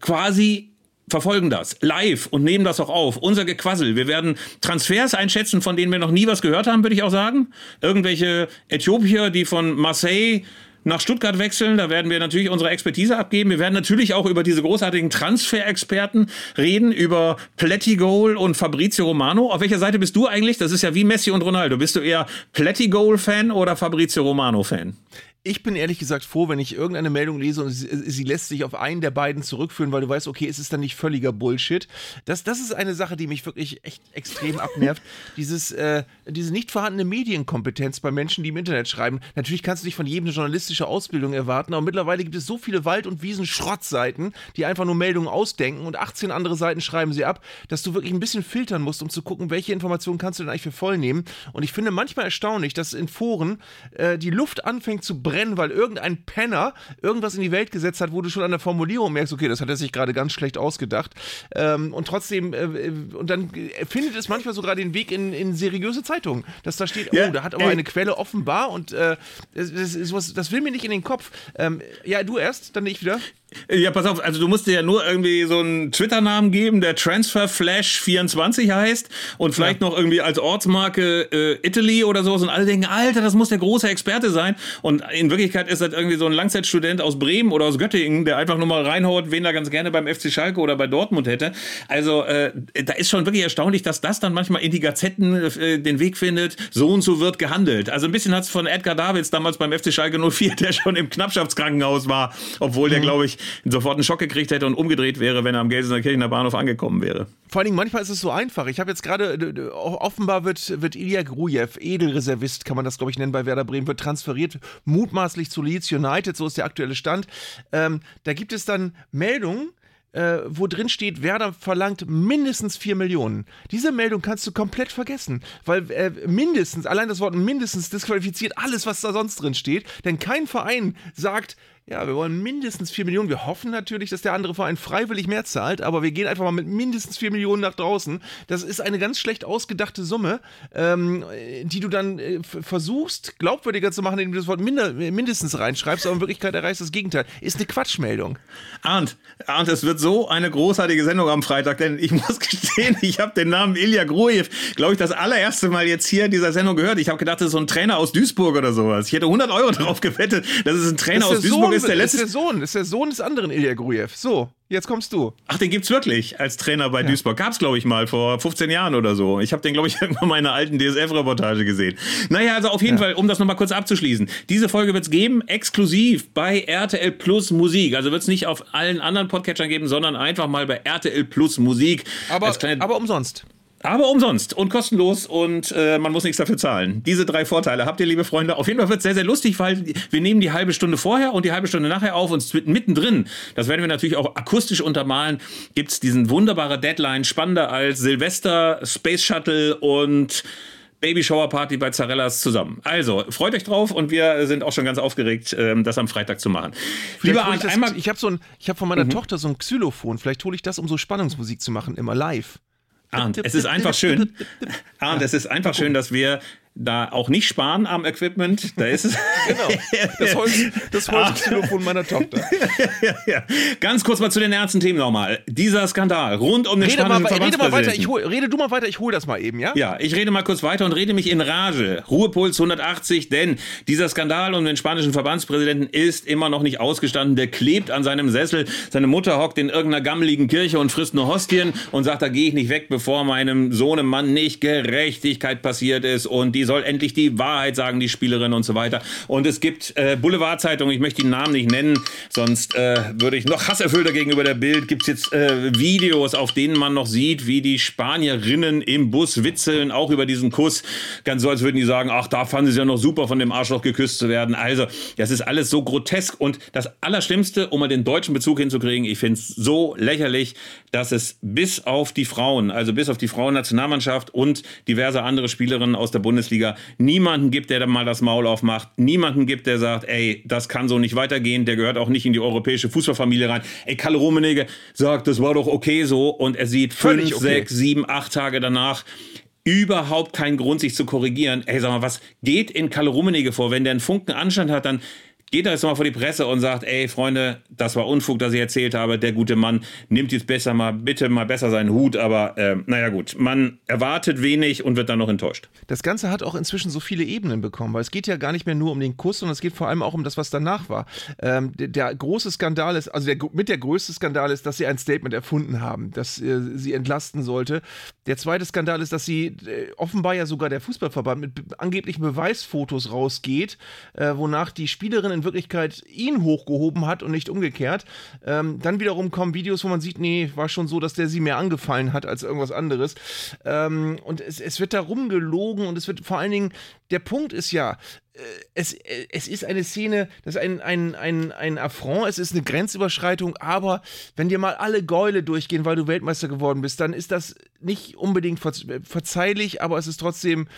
quasi verfolgen das live und nehmen das auch auf. Unser Gequassel. Wir werden Transfers einschätzen, von denen wir noch nie was gehört haben, würde ich auch sagen. Irgendwelche Äthiopier, die von Marseille nach Stuttgart wechseln, da werden wir natürlich unsere Expertise abgeben. Wir werden natürlich auch über diese großartigen Transferexperten reden, über Plettigol und Fabrizio Romano. Auf welcher Seite bist du eigentlich? Das ist ja wie Messi und Ronaldo. Bist du eher Plettigol-Fan oder Fabrizio Romano-Fan? Ich bin ehrlich gesagt froh, wenn ich irgendeine Meldung lese und sie, sie lässt sich auf einen der beiden zurückführen, weil du weißt, okay, es ist dann nicht völliger Bullshit. Das, das ist eine Sache, die mich wirklich echt extrem abnervt. Dieses, äh, diese nicht vorhandene Medienkompetenz bei Menschen, die im Internet schreiben. Natürlich kannst du nicht von jedem eine journalistische Ausbildung erwarten, aber mittlerweile gibt es so viele Wald- und Wiesen-Schrottseiten, die einfach nur Meldungen ausdenken und 18 andere Seiten schreiben sie ab, dass du wirklich ein bisschen filtern musst, um zu gucken, welche Informationen kannst du denn eigentlich für voll nehmen. Und ich finde manchmal erstaunlich, dass in Foren äh, die Luft anfängt zu brennen, weil irgendein Penner irgendwas in die Welt gesetzt hat, wo du schon an der Formulierung merkst, okay, das hat er sich gerade ganz schlecht ausgedacht. Ähm, und trotzdem, äh, äh, und dann äh, findet es manchmal sogar den Weg in, in seriöse Zeitungen, dass da steht, Ja, oh, da hat aber ey. eine Quelle offenbar und äh, das, das, ist was, das will mir nicht in den Kopf. Ähm, ja, du erst, dann ich wieder. Ja, pass auf, also du musst dir ja nur irgendwie so einen Twitter-Namen geben, der Transferflash24 heißt und vielleicht ja. noch irgendwie als Ortsmarke äh, Italy oder so und alle denken, Alter, das muss der große Experte sein und in Wirklichkeit ist das irgendwie so ein Langzeitstudent aus Bremen oder aus Göttingen, der einfach nur mal reinhaut, wen er ganz gerne beim FC Schalke oder bei Dortmund hätte. Also äh, da ist schon wirklich erstaunlich, dass das dann manchmal in die Gazetten äh, den Weg findet, so und so wird gehandelt. Also ein bisschen hat es von Edgar Davids damals beim FC Schalke 04, der schon im Knappschaftskrankenhaus war, obwohl der, mhm. glaube ich, sofort einen Schock gekriegt hätte und umgedreht wäre, wenn er am Gelsenkirchener Bahnhof angekommen wäre. Vor allen Dingen, manchmal ist es so einfach. Ich habe jetzt gerade, offenbar wird, wird Ilya Grujew, Edelreservist, kann man das, glaube ich, nennen, bei Werder Bremen, wird transferiert, mutmaßlich zu Leeds United, so ist der aktuelle Stand. Ähm, da gibt es dann Meldungen, äh, wo drin steht, Werder verlangt mindestens 4 Millionen. Diese Meldung kannst du komplett vergessen, weil äh, mindestens, allein das Wort mindestens disqualifiziert alles, was da sonst drin steht, denn kein Verein sagt, ja, wir wollen mindestens 4 Millionen. Wir hoffen natürlich, dass der andere Verein freiwillig mehr zahlt, aber wir gehen einfach mal mit mindestens 4 Millionen nach draußen. Das ist eine ganz schlecht ausgedachte Summe, ähm, die du dann äh, versuchst, glaubwürdiger zu machen, indem du das Wort minder, mindestens reinschreibst, aber in Wirklichkeit erreichst das Gegenteil. Ist eine Quatschmeldung. Arndt, Arndt, es wird so eine großartige Sendung am Freitag, denn ich muss gestehen, ich habe den Namen Ilya Grujew, glaube ich, das allererste Mal jetzt hier in dieser Sendung gehört. Ich habe gedacht, das ist so ein Trainer aus Duisburg oder sowas. Ich hätte 100 Euro drauf gewettet, dass es ein Trainer aus Duisburg ist ist der letzte. Ist der Sohn, ist der Sohn des anderen Ilya Grujew. So, jetzt kommst du. Ach, den gibt's wirklich als Trainer bei ja. Duisburg. Gab's, glaube ich, mal vor 15 Jahren oder so. Ich habe den, glaube ich, irgendwann mal in einer alten DSF-Reportage gesehen. Naja, also auf jeden ja. Fall, um das nochmal kurz abzuschließen. Diese Folge wird's geben, exklusiv bei RTL Plus Musik. Also wird's nicht auf allen anderen Podcatchern geben, sondern einfach mal bei RTL Plus Musik. Aber, aber umsonst. Aber umsonst und kostenlos und äh, man muss nichts dafür zahlen. Diese drei Vorteile habt ihr, liebe Freunde. Auf jeden Fall wird es sehr, sehr lustig, weil wir nehmen die halbe Stunde vorher und die halbe Stunde nachher auf und mittendrin, das werden wir natürlich auch akustisch untermalen, gibt es diesen wunderbare Deadline, spannender als Silvester, Space Shuttle und Baby Shower Party bei Zarellas zusammen. Also, freut euch drauf und wir sind auch schon ganz aufgeregt, ähm, das am Freitag zu machen. Lieber Arndt, ich, einmal, ich habe so ein, ich habe von meiner mhm. Tochter so ein Xylophon. Vielleicht hole ich das, um so Spannungsmusik zu machen, immer live. Arndt, es ist einfach schön. Arndt, es ist einfach schön, dass wir da auch nicht sparen am Equipment. Da ist es. genau. Das Holz, das Holztelefon meiner Tochter. ja, ja. Ganz kurz mal zu den ernsten Themen nochmal. Dieser Skandal rund um den rede spanischen mal, rede mal weiter, ich hol, rede du mal weiter, ich hole das mal eben, ja? Ja, ich rede mal kurz weiter und rede mich in Rage. Ruhepuls 180, denn dieser Skandal um den spanischen Verbandspräsidenten ist immer noch nicht ausgestanden. Der klebt an seinem Sessel. Seine Mutter hockt in irgendeiner gammeligen Kirche und frisst nur Hostien und sagt, da gehe ich nicht weg, bevor meinem Sohnemann nicht Gerechtigkeit passiert ist und die soll endlich die Wahrheit sagen, die Spielerin und so weiter. Und es gibt äh, Boulevardzeitungen, ich möchte die Namen nicht nennen, sonst äh, würde ich noch hasserfüllter gegenüber der Bild. Gibt es jetzt äh, Videos, auf denen man noch sieht, wie die Spanierinnen im Bus witzeln, auch über diesen Kuss. Ganz so, als würden die sagen, ach, da fanden sie es ja noch super, von dem Arschloch geküsst zu werden. Also, das ist alles so grotesk. Und das Allerschlimmste, um mal den deutschen Bezug hinzukriegen, ich finde es so lächerlich, dass es bis auf die Frauen, also bis auf die Frauennationalmannschaft und diverse andere Spielerinnen aus der Bundesliga Bundesliga niemanden gibt, der da mal das Maul aufmacht, niemanden gibt, der sagt, ey, das kann so nicht weitergehen, der gehört auch nicht in die europäische Fußballfamilie rein. Ey, Kalle Rummenigge sagt, das war doch okay so und er sieht Völlig fünf, okay. sechs, sieben, acht Tage danach überhaupt keinen Grund, sich zu korrigieren. Ey, sag mal, was geht in Kalle Rummenigge vor? Wenn der einen Funken Anstand hat, dann geht da jetzt mal vor die Presse und sagt, ey Freunde, das war Unfug, das ich erzählt habe. Der gute Mann nimmt jetzt besser mal, bitte mal besser seinen Hut. Aber äh, naja gut, man erwartet wenig und wird dann noch enttäuscht. Das Ganze hat auch inzwischen so viele Ebenen bekommen, weil es geht ja gar nicht mehr nur um den Kuss, sondern es geht vor allem auch um das, was danach war. Ähm, der, der, große Skandal ist, also der, mit der größte Skandal ist, dass sie ein Statement erfunden haben, das äh, sie entlasten sollte. Der zweite Skandal ist, dass sie äh, offenbar ja sogar der Fußballverband mit angeblichen Beweisfotos rausgeht, äh, wonach die Spielerin in Wirklichkeit ihn hochgehoben hat und nicht umgekehrt. Ähm, dann wiederum kommen Videos, wo man sieht, nee, war schon so, dass der sie mehr angefallen hat als irgendwas anderes. Ähm, und es, es wird darum gelogen und es wird vor allen Dingen, der Punkt ist ja, es, äh, es ist eine Szene, das ist ein, ein, ein, ein Affront, es ist eine Grenzüberschreitung, aber wenn dir mal alle Gäule durchgehen, weil du Weltmeister geworden bist, dann ist das nicht unbedingt verzeihlich, aber es ist trotzdem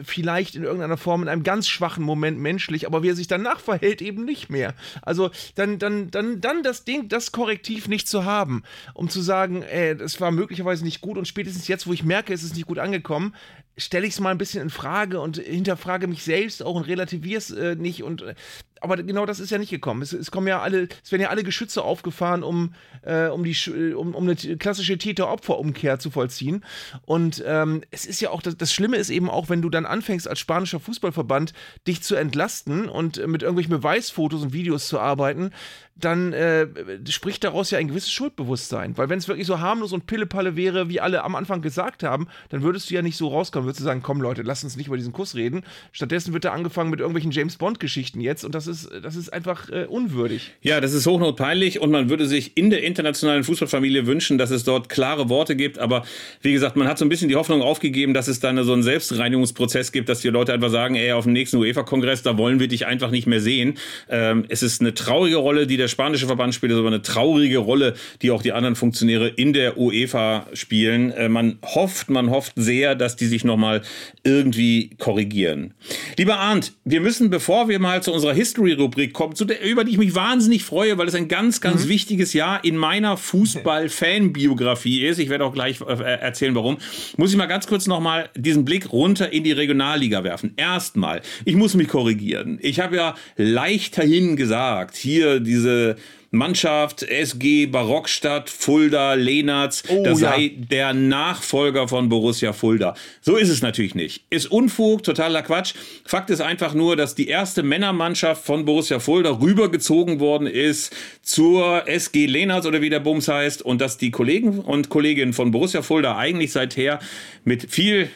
vielleicht in irgendeiner Form in einem ganz schwachen Moment menschlich, aber wie er sich danach verhält, eben nicht mehr. Also dann, dann, dann, dann das Ding, das Korrektiv nicht zu haben, um zu sagen, ey, das war möglicherweise nicht gut und spätestens jetzt, wo ich merke, es ist nicht gut angekommen, stelle ich es mal ein bisschen in Frage und hinterfrage mich selbst auch und relativiere es äh, nicht und äh, aber genau das ist ja nicht gekommen. Es, es, kommen ja alle, es werden ja alle Geschütze aufgefahren, um, äh, um, die, um, um eine klassische Täter-Opfer-Umkehr zu vollziehen. Und ähm, es ist ja auch, das, das, Schlimme ist eben auch, wenn du dann anfängst, als spanischer Fußballverband dich zu entlasten und mit irgendwelchen Beweisfotos und Videos zu arbeiten, dann äh, spricht daraus ja ein gewisses Schuldbewusstsein. Weil wenn es wirklich so harmlos und Pillepalle wäre, wie alle am Anfang gesagt haben, dann würdest du ja nicht so rauskommen, würdest du sagen, komm Leute, lass uns nicht über diesen Kuss reden. Stattdessen wird da angefangen mit irgendwelchen James Bond-Geschichten jetzt und das ist, das ist einfach äh, unwürdig. Ja, das ist hochnotpeinlich und man würde sich in der internationalen Fußballfamilie wünschen, dass es dort klare Worte gibt. Aber wie gesagt, man hat so ein bisschen die Hoffnung aufgegeben, dass es dann so einen Selbstreinigungsprozess gibt, dass die Leute einfach sagen, ey, auf dem nächsten UEFA-Kongress, da wollen wir dich einfach nicht mehr sehen. Ähm, es ist eine traurige Rolle, die der spanische Verband spielt, aber eine traurige Rolle, die auch die anderen Funktionäre in der UEFA spielen. Äh, man hofft, man hofft sehr, dass die sich nochmal irgendwie korrigieren. Lieber Arndt, wir müssen, bevor wir mal zu unserer History-Rubrik kommen, der, über die ich mich wahnsinnig freue, weil es ein ganz, ganz mhm. wichtiges Jahr in meiner Fußball-Fan-Biografie ist. Ich werde auch gleich äh, erzählen, warum. Muss ich mal ganz kurz nochmal diesen Blick runter in die Regionalliga werfen. Erstmal, ich muss mich korrigieren. Ich habe ja leichterhin gesagt, hier diese diese Mannschaft SG Barockstadt Fulda Lehnertz, oh, das sei ja. der Nachfolger von Borussia Fulda. So ist es natürlich nicht. Ist Unfug, totaler Quatsch. Fakt ist einfach nur, dass die erste Männermannschaft von Borussia Fulda rübergezogen worden ist zur SG Lehnertz oder wie der Bums heißt und dass die Kollegen und Kolleginnen von Borussia Fulda eigentlich seither mit viel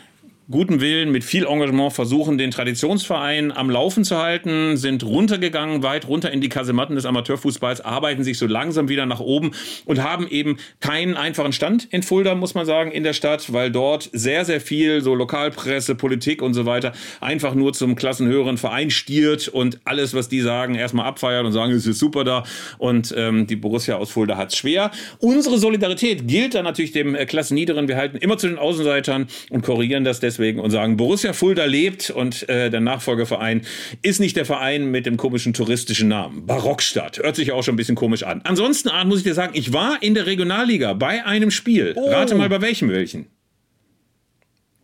guten Willen, mit viel Engagement versuchen, den Traditionsverein am Laufen zu halten, sind runtergegangen, weit runter in die Kasematten des Amateurfußballs, arbeiten sich so langsam wieder nach oben und haben eben keinen einfachen Stand in Fulda, muss man sagen, in der Stadt, weil dort sehr, sehr viel so Lokalpresse, Politik und so weiter einfach nur zum klassenhöheren Verein stiert und alles, was die sagen, erstmal abfeiert und sagen, es ist super da und ähm, die Borussia aus Fulda hat es schwer. Unsere Solidarität gilt dann natürlich dem äh, Klassenniederen. Wir halten immer zu den Außenseitern und korrigieren das deswegen deswegen und sagen, Borussia Fulda lebt und äh, der Nachfolgeverein ist nicht der Verein mit dem komischen touristischen Namen. Barockstadt. Hört sich auch schon ein bisschen komisch an. Ansonsten, Arndt, muss ich dir sagen, ich war in der Regionalliga bei einem Spiel. Oh. Rate mal bei welchem welchen.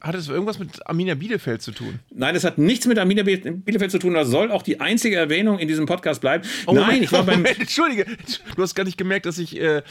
Hat es irgendwas mit Arminia Bielefeld zu tun? Nein, es hat nichts mit Arminia Bielefeld zu tun. Das soll auch die einzige Erwähnung in diesem Podcast bleiben. Oh, Nein, Moment, ich war beim. Entschuldige, du hast gar nicht gemerkt, dass ich äh,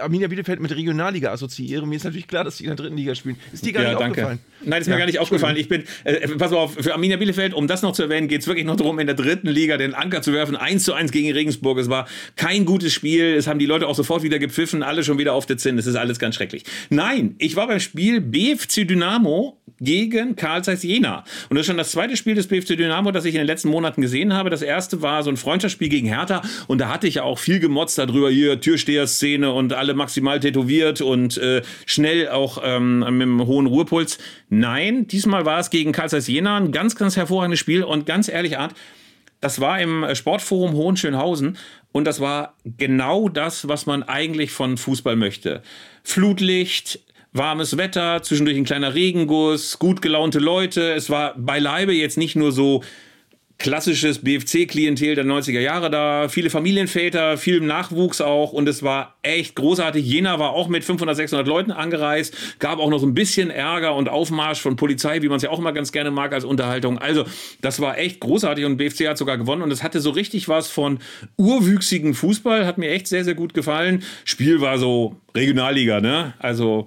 Arminia Bielefeld mit Regionalliga assoziiere. Mir ist natürlich klar, dass die in der dritten Liga spielen. Ist dir gar ja, nicht danke. aufgefallen? Nein, ist mir gar nicht aufgefallen. Ich bin, äh, pass auf, für Arminia Bielefeld, um das noch zu erwähnen, geht es wirklich noch darum, in der dritten Liga den Anker zu werfen. 1 zu 1 gegen Regensburg. Es war kein gutes Spiel. Es haben die Leute auch sofort wieder gepfiffen, alle schon wieder auf der Zinn. Es ist alles ganz schrecklich. Nein, ich war beim Spiel BFC Dynamo gegen Karl Zeiss Jena. Und das ist schon das zweite Spiel des BFC Dynamo, das ich in den letzten Monaten gesehen habe. Das erste war so ein Freundschaftsspiel gegen Hertha und da hatte ich ja auch viel gemotzt darüber, hier Türsteher-Szene und alle maximal tätowiert und äh, schnell auch ähm, mit einem hohen Ruhepuls. Nein, diesmal war es gegen Karl Zeiss Jena ein ganz, ganz hervorragendes Spiel und ganz ehrlich, Art, das war im Sportforum Hohenschönhausen und das war genau das, was man eigentlich von Fußball möchte. Flutlicht, warmes Wetter, zwischendurch ein kleiner Regenguss, gut gelaunte Leute. Es war beileibe jetzt nicht nur so klassisches BFC-Klientel der 90er Jahre da, viele Familienväter, viel Nachwuchs auch und es war echt großartig. Jena war auch mit 500, 600 Leuten angereist, gab auch noch so ein bisschen Ärger und Aufmarsch von Polizei, wie man es ja auch immer ganz gerne mag als Unterhaltung. Also das war echt großartig und BFC hat sogar gewonnen und es hatte so richtig was von urwüchsigen Fußball, hat mir echt sehr, sehr gut gefallen. Spiel war so Regionalliga, ne? Also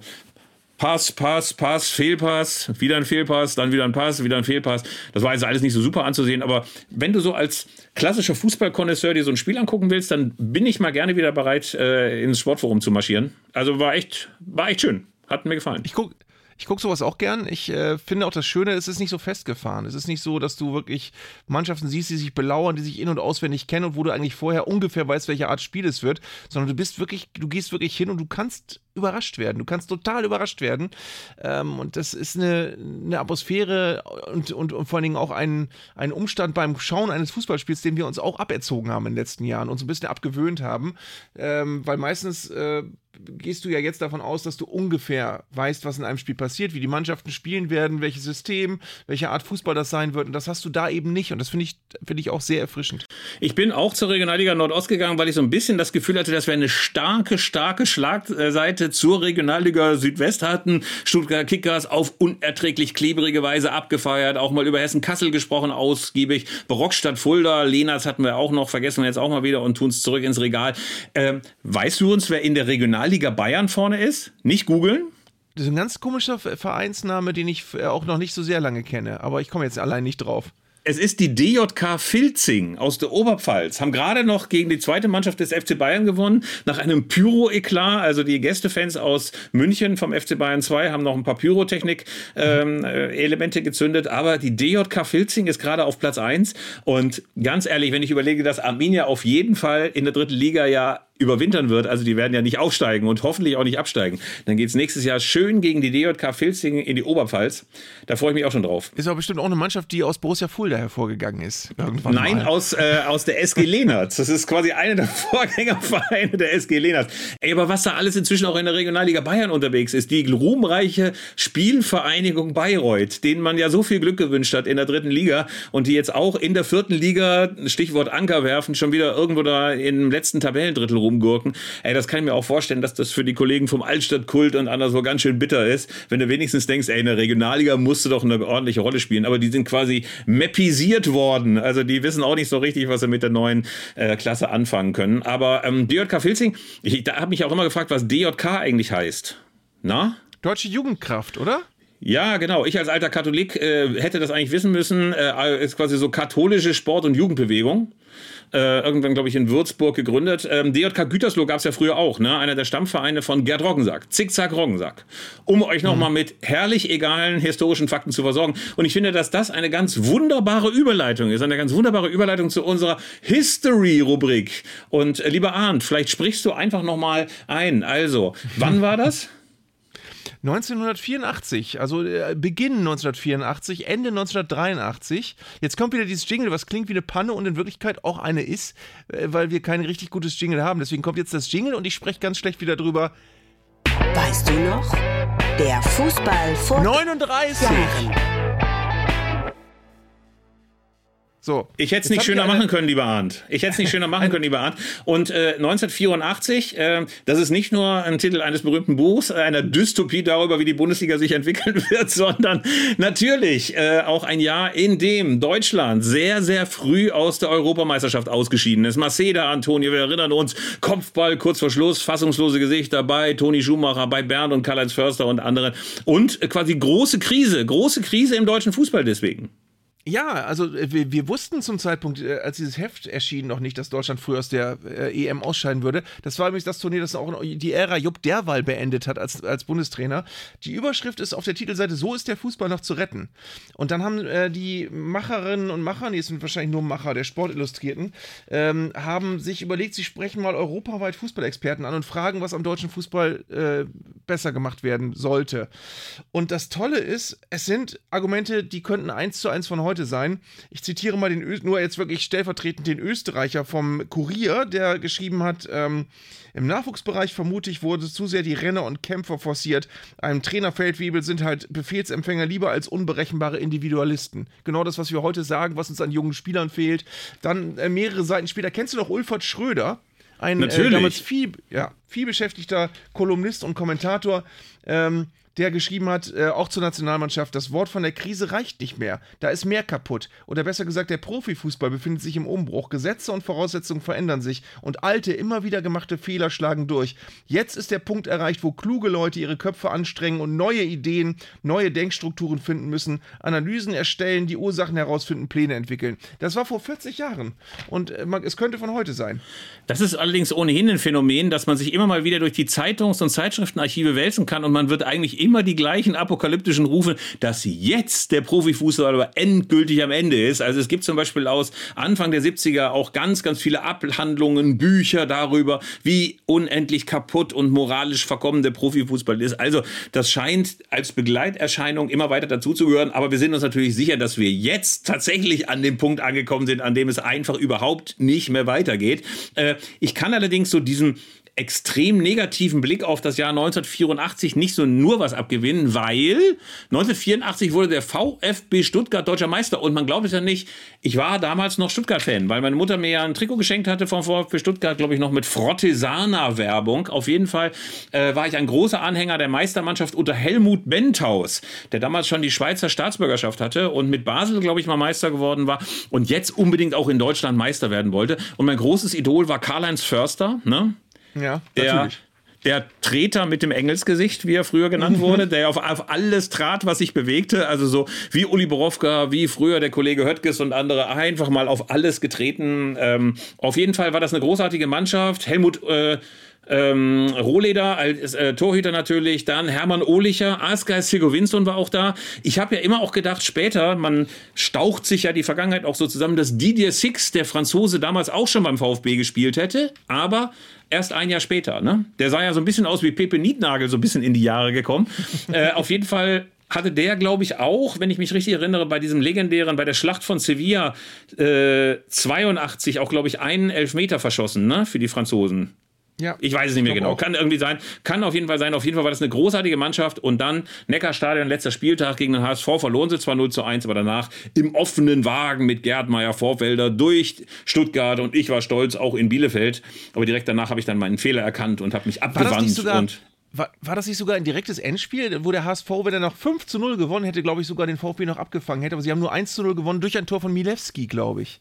Pass, Pass, Pass, Fehlpass, wieder ein Fehlpass, dann wieder ein Pass, wieder ein Fehlpass. Das war jetzt alles nicht so super anzusehen, aber wenn du so als klassischer Fußballkonnoisseur dir so ein Spiel angucken willst, dann bin ich mal gerne wieder bereit, äh, ins Sportforum zu marschieren. Also war echt, war echt schön. Hat mir gefallen. Ich gucke ich gucke sowas auch gern. Ich äh, finde auch das Schöne, es ist nicht so festgefahren. Es ist nicht so, dass du wirklich Mannschaften siehst, die sich belauern, die sich in- und auswendig kennen und wo du eigentlich vorher ungefähr weißt, welche Art Spiel es wird, sondern du bist wirklich, du gehst wirklich hin und du kannst überrascht werden. Du kannst total überrascht werden. Ähm, und das ist eine, eine Atmosphäre und, und, und vor allen Dingen auch ein, ein Umstand beim Schauen eines Fußballspiels, den wir uns auch aberzogen haben in den letzten Jahren, uns ein bisschen abgewöhnt haben. Ähm, weil meistens äh, gehst du ja jetzt davon aus, dass du ungefähr weißt, was in einem Spiel passiert, wie die Mannschaften spielen werden, welches System, welche Art Fußball das sein wird. Und das hast du da eben nicht. Und das finde ich, finde ich auch sehr erfrischend. Ich bin auch zur Regionalliga Nordost gegangen, weil ich so ein bisschen das Gefühl hatte, das wäre eine starke, starke Schlagseite Kontakte zur Regionalliga Südwest hatten. Stuttgart Kickers auf unerträglich klebrige Weise abgefeiert, auch mal über Hessen-Kassel gesprochen, ausgiebig. Barockstadt Fulda, Lenas hatten wir auch noch, vergessen wir jetzt auch mal wieder und tun es zurück ins Regal. Ähm, weißt du uns, wer in der Regionalliga Bayern vorne ist? Nicht googeln? Das ist ein ganz komischer Vereinsname, den ich auch noch nicht so sehr lange kenne, aber ich komme jetzt allein nicht drauf. Es ist die DJK Filzing aus der Oberpfalz. Haben gerade noch gegen die zweite Mannschaft des FC Bayern gewonnen. Nach einem Pyro-Eklat. Also die Gästefans aus München vom FC Bayern 2 haben noch ein paar Pyrotechnik-Elemente ähm, äh, gezündet. Aber die DJK Filzing ist gerade auf Platz 1. Und ganz ehrlich, wenn ich überlege, dass Arminia auf jeden Fall in der dritten Liga ja überwintern wird. Also die werden ja nicht aufsteigen und hoffentlich auch nicht absteigen. Dann geht es nächstes Jahr schön gegen die DJK Filzing in die Oberpfalz. Da freue ich mich auch schon drauf. Ist aber bestimmt auch eine Mannschaft, die aus Borussia Fulda hervorgegangen ist. Nein, aus, äh, aus der SG Lehnertz. Das ist quasi einer der Vorgängervereine der SG Lehnertz. Ey, aber was da alles inzwischen auch in der Regionalliga Bayern unterwegs ist, die ruhmreiche Spielvereinigung Bayreuth, denen man ja so viel Glück gewünscht hat in der dritten Liga und die jetzt auch in der vierten Liga, Stichwort Anker werfen, schon wieder irgendwo da im letzten Tabellendrittel rumgurken. Ey, das kann ich mir auch vorstellen, dass das für die Kollegen vom Altstadtkult und anderswo ganz schön bitter ist, wenn du wenigstens denkst, ey, in der Regionalliga musst du doch eine ordentliche Rolle spielen. Aber die sind quasi mappisiert worden. Also die wissen auch nicht so richtig, was sie mit der neuen äh, Klasse anfangen können. Aber ähm, DJK Filzing, ich, da habe mich auch immer gefragt, was DJK eigentlich heißt. Na? Deutsche Jugendkraft, oder? Ja, genau. Ich als alter Katholik äh, hätte das eigentlich wissen müssen. Äh, ist quasi so katholische Sport- und Jugendbewegung äh, irgendwann, glaube ich, in Würzburg gegründet. Ähm, DJK Gütersloh gab es ja früher auch, ne? einer der Stammvereine von Gerd Roggensack, Zickzack Roggensack, um euch nochmal mhm. mit herrlich egalen historischen Fakten zu versorgen. Und ich finde, dass das eine ganz wunderbare Überleitung ist, eine ganz wunderbare Überleitung zu unserer History-Rubrik. Und äh, lieber Arndt, vielleicht sprichst du einfach nochmal ein. Also, wann war das? 1984, also äh, Beginn 1984, Ende 1983. Jetzt kommt wieder dieses Jingle, was klingt wie eine Panne und in Wirklichkeit auch eine ist, äh, weil wir kein richtig gutes Jingle haben. Deswegen kommt jetzt das Jingle und ich spreche ganz schlecht wieder drüber. Weißt du noch? Der Fußball vor 39 Jahren. So. Ich hätte es nicht schöner machen können, lieber Arndt. Ich hätte es nicht schöner machen können, lieber Arndt. Und äh, 1984, äh, das ist nicht nur ein Titel eines berühmten Buchs, einer Dystopie darüber, wie die Bundesliga sich entwickeln wird, sondern natürlich äh, auch ein Jahr, in dem Deutschland sehr, sehr früh aus der Europameisterschaft ausgeschieden ist. Maceda, Antonio, wir erinnern uns, Kopfball kurz vor Schluss, fassungslose Gesichter bei Toni Schumacher, bei Bernd und Karl-Heinz Förster und anderen. Und quasi große Krise, große Krise im deutschen Fußball deswegen. Ja, also äh, wir, wir, wussten zum Zeitpunkt, äh, als dieses Heft erschien, noch nicht, dass Deutschland früher aus der äh, EM ausscheiden würde. Das war übrigens das Turnier, das auch die Ära Jupp Derwal beendet hat als, als Bundestrainer. Die Überschrift ist auf der Titelseite, so ist der Fußball noch zu retten. Und dann haben äh, die Macherinnen und Macher, die sind wahrscheinlich nur Macher der Sportillustrierten, ähm, haben sich überlegt, sie sprechen mal europaweit Fußballexperten an und fragen, was am deutschen Fußball äh, besser gemacht werden sollte. Und das Tolle ist, es sind Argumente, die könnten eins zu eins von heute heute sein. Ich zitiere mal den, Ö nur jetzt wirklich stellvertretend den Österreicher vom Kurier, der geschrieben hat, ähm, im Nachwuchsbereich vermute ich, wurde zu sehr die Renner und Kämpfer forciert. Einem Trainerfeldwebel sind halt Befehlsempfänger lieber als unberechenbare Individualisten. Genau das, was wir heute sagen, was uns an jungen Spielern fehlt. Dann äh, mehrere Seiten später, kennst du noch Ulfert Schröder? Ein äh, damals viel, ja, viel beschäftigter Kolumnist und Kommentator. Ähm, der geschrieben hat, äh, auch zur Nationalmannschaft, das Wort von der Krise reicht nicht mehr. Da ist mehr kaputt. Oder besser gesagt, der Profifußball befindet sich im Umbruch. Gesetze und Voraussetzungen verändern sich und alte, immer wieder gemachte Fehler schlagen durch. Jetzt ist der Punkt erreicht, wo kluge Leute ihre Köpfe anstrengen und neue Ideen, neue Denkstrukturen finden müssen, Analysen erstellen, die Ursachen herausfinden, Pläne entwickeln. Das war vor 40 Jahren und äh, es könnte von heute sein. Das ist allerdings ohnehin ein Phänomen, dass man sich immer mal wieder durch die Zeitungs- und Zeitschriftenarchive wälzen kann und man wird eigentlich immer die gleichen apokalyptischen Rufe, dass jetzt der Profifußball endgültig am Ende ist. Also es gibt zum Beispiel aus Anfang der 70er auch ganz, ganz viele Abhandlungen, Bücher darüber, wie unendlich kaputt und moralisch verkommen der Profifußball ist. Also das scheint als Begleiterscheinung immer weiter dazuzugehören. Aber wir sind uns natürlich sicher, dass wir jetzt tatsächlich an dem Punkt angekommen sind, an dem es einfach überhaupt nicht mehr weitergeht. Äh, ich kann allerdings so diesen extrem negativen Blick auf das Jahr 1984 nicht so nur was abgewinnen, weil 1984 wurde der VfB Stuttgart deutscher Meister und man glaubt es ja nicht, ich war damals noch Stuttgart-Fan, weil meine Mutter mir ja ein Trikot geschenkt hatte vom VfB Stuttgart, glaube ich, noch mit Frottesana-Werbung. Auf jeden Fall äh, war ich ein großer Anhänger der Meistermannschaft unter Helmut Benthaus, der damals schon die Schweizer Staatsbürgerschaft hatte und mit Basel, glaube ich, mal Meister geworden war und jetzt unbedingt auch in Deutschland Meister werden wollte. Und mein großes Idol war Karl-Heinz Förster, ne? Ja, der, natürlich. der Treter mit dem Engelsgesicht, wie er früher genannt wurde, der auf, auf alles trat, was sich bewegte. Also so wie Uli Borowka, wie früher der Kollege Höttges und andere, einfach mal auf alles getreten. Ähm, auf jeden Fall war das eine großartige Mannschaft. Helmut äh, ähm, Rohleder als äh, Torhüter natürlich, dann Hermann Ohlicher, Askar Sigurvinsson war auch da. Ich habe ja immer auch gedacht, später, man staucht sich ja die Vergangenheit auch so zusammen, dass Didier Six, der Franzose, damals auch schon beim VfB gespielt hätte, aber erst ein Jahr später. Ne? Der sah ja so ein bisschen aus wie Pepe Nietnagel, so ein bisschen in die Jahre gekommen. äh, auf jeden Fall hatte der, glaube ich, auch, wenn ich mich richtig erinnere, bei diesem legendären, bei der Schlacht von Sevilla äh, 82 auch, glaube ich, einen Elfmeter verschossen, ne, für die Franzosen. Ja. Ich weiß es nicht mehr genau. auch. Kann irgendwie sein. Kann auf jeden Fall sein. Auf jeden Fall war das eine großartige Mannschaft. Und dann Neckarstadion, letzter Spieltag gegen den HSV, verloren sie zwar 0 zu 1, aber danach im offenen Wagen mit Gerd Meyer Vorfelder durch Stuttgart. Und ich war stolz, auch in Bielefeld. Aber direkt danach habe ich dann meinen Fehler erkannt und habe mich War das abgewandt. nicht sogar. und War, war das nicht sogar ein direktes Endspiel, wo der HSV, wenn er noch 5 zu 0 gewonnen hätte, glaube ich, sogar den VfB noch abgefangen hätte. Aber sie haben nur 1 zu 0 gewonnen durch ein Tor von Milewski, glaube ich.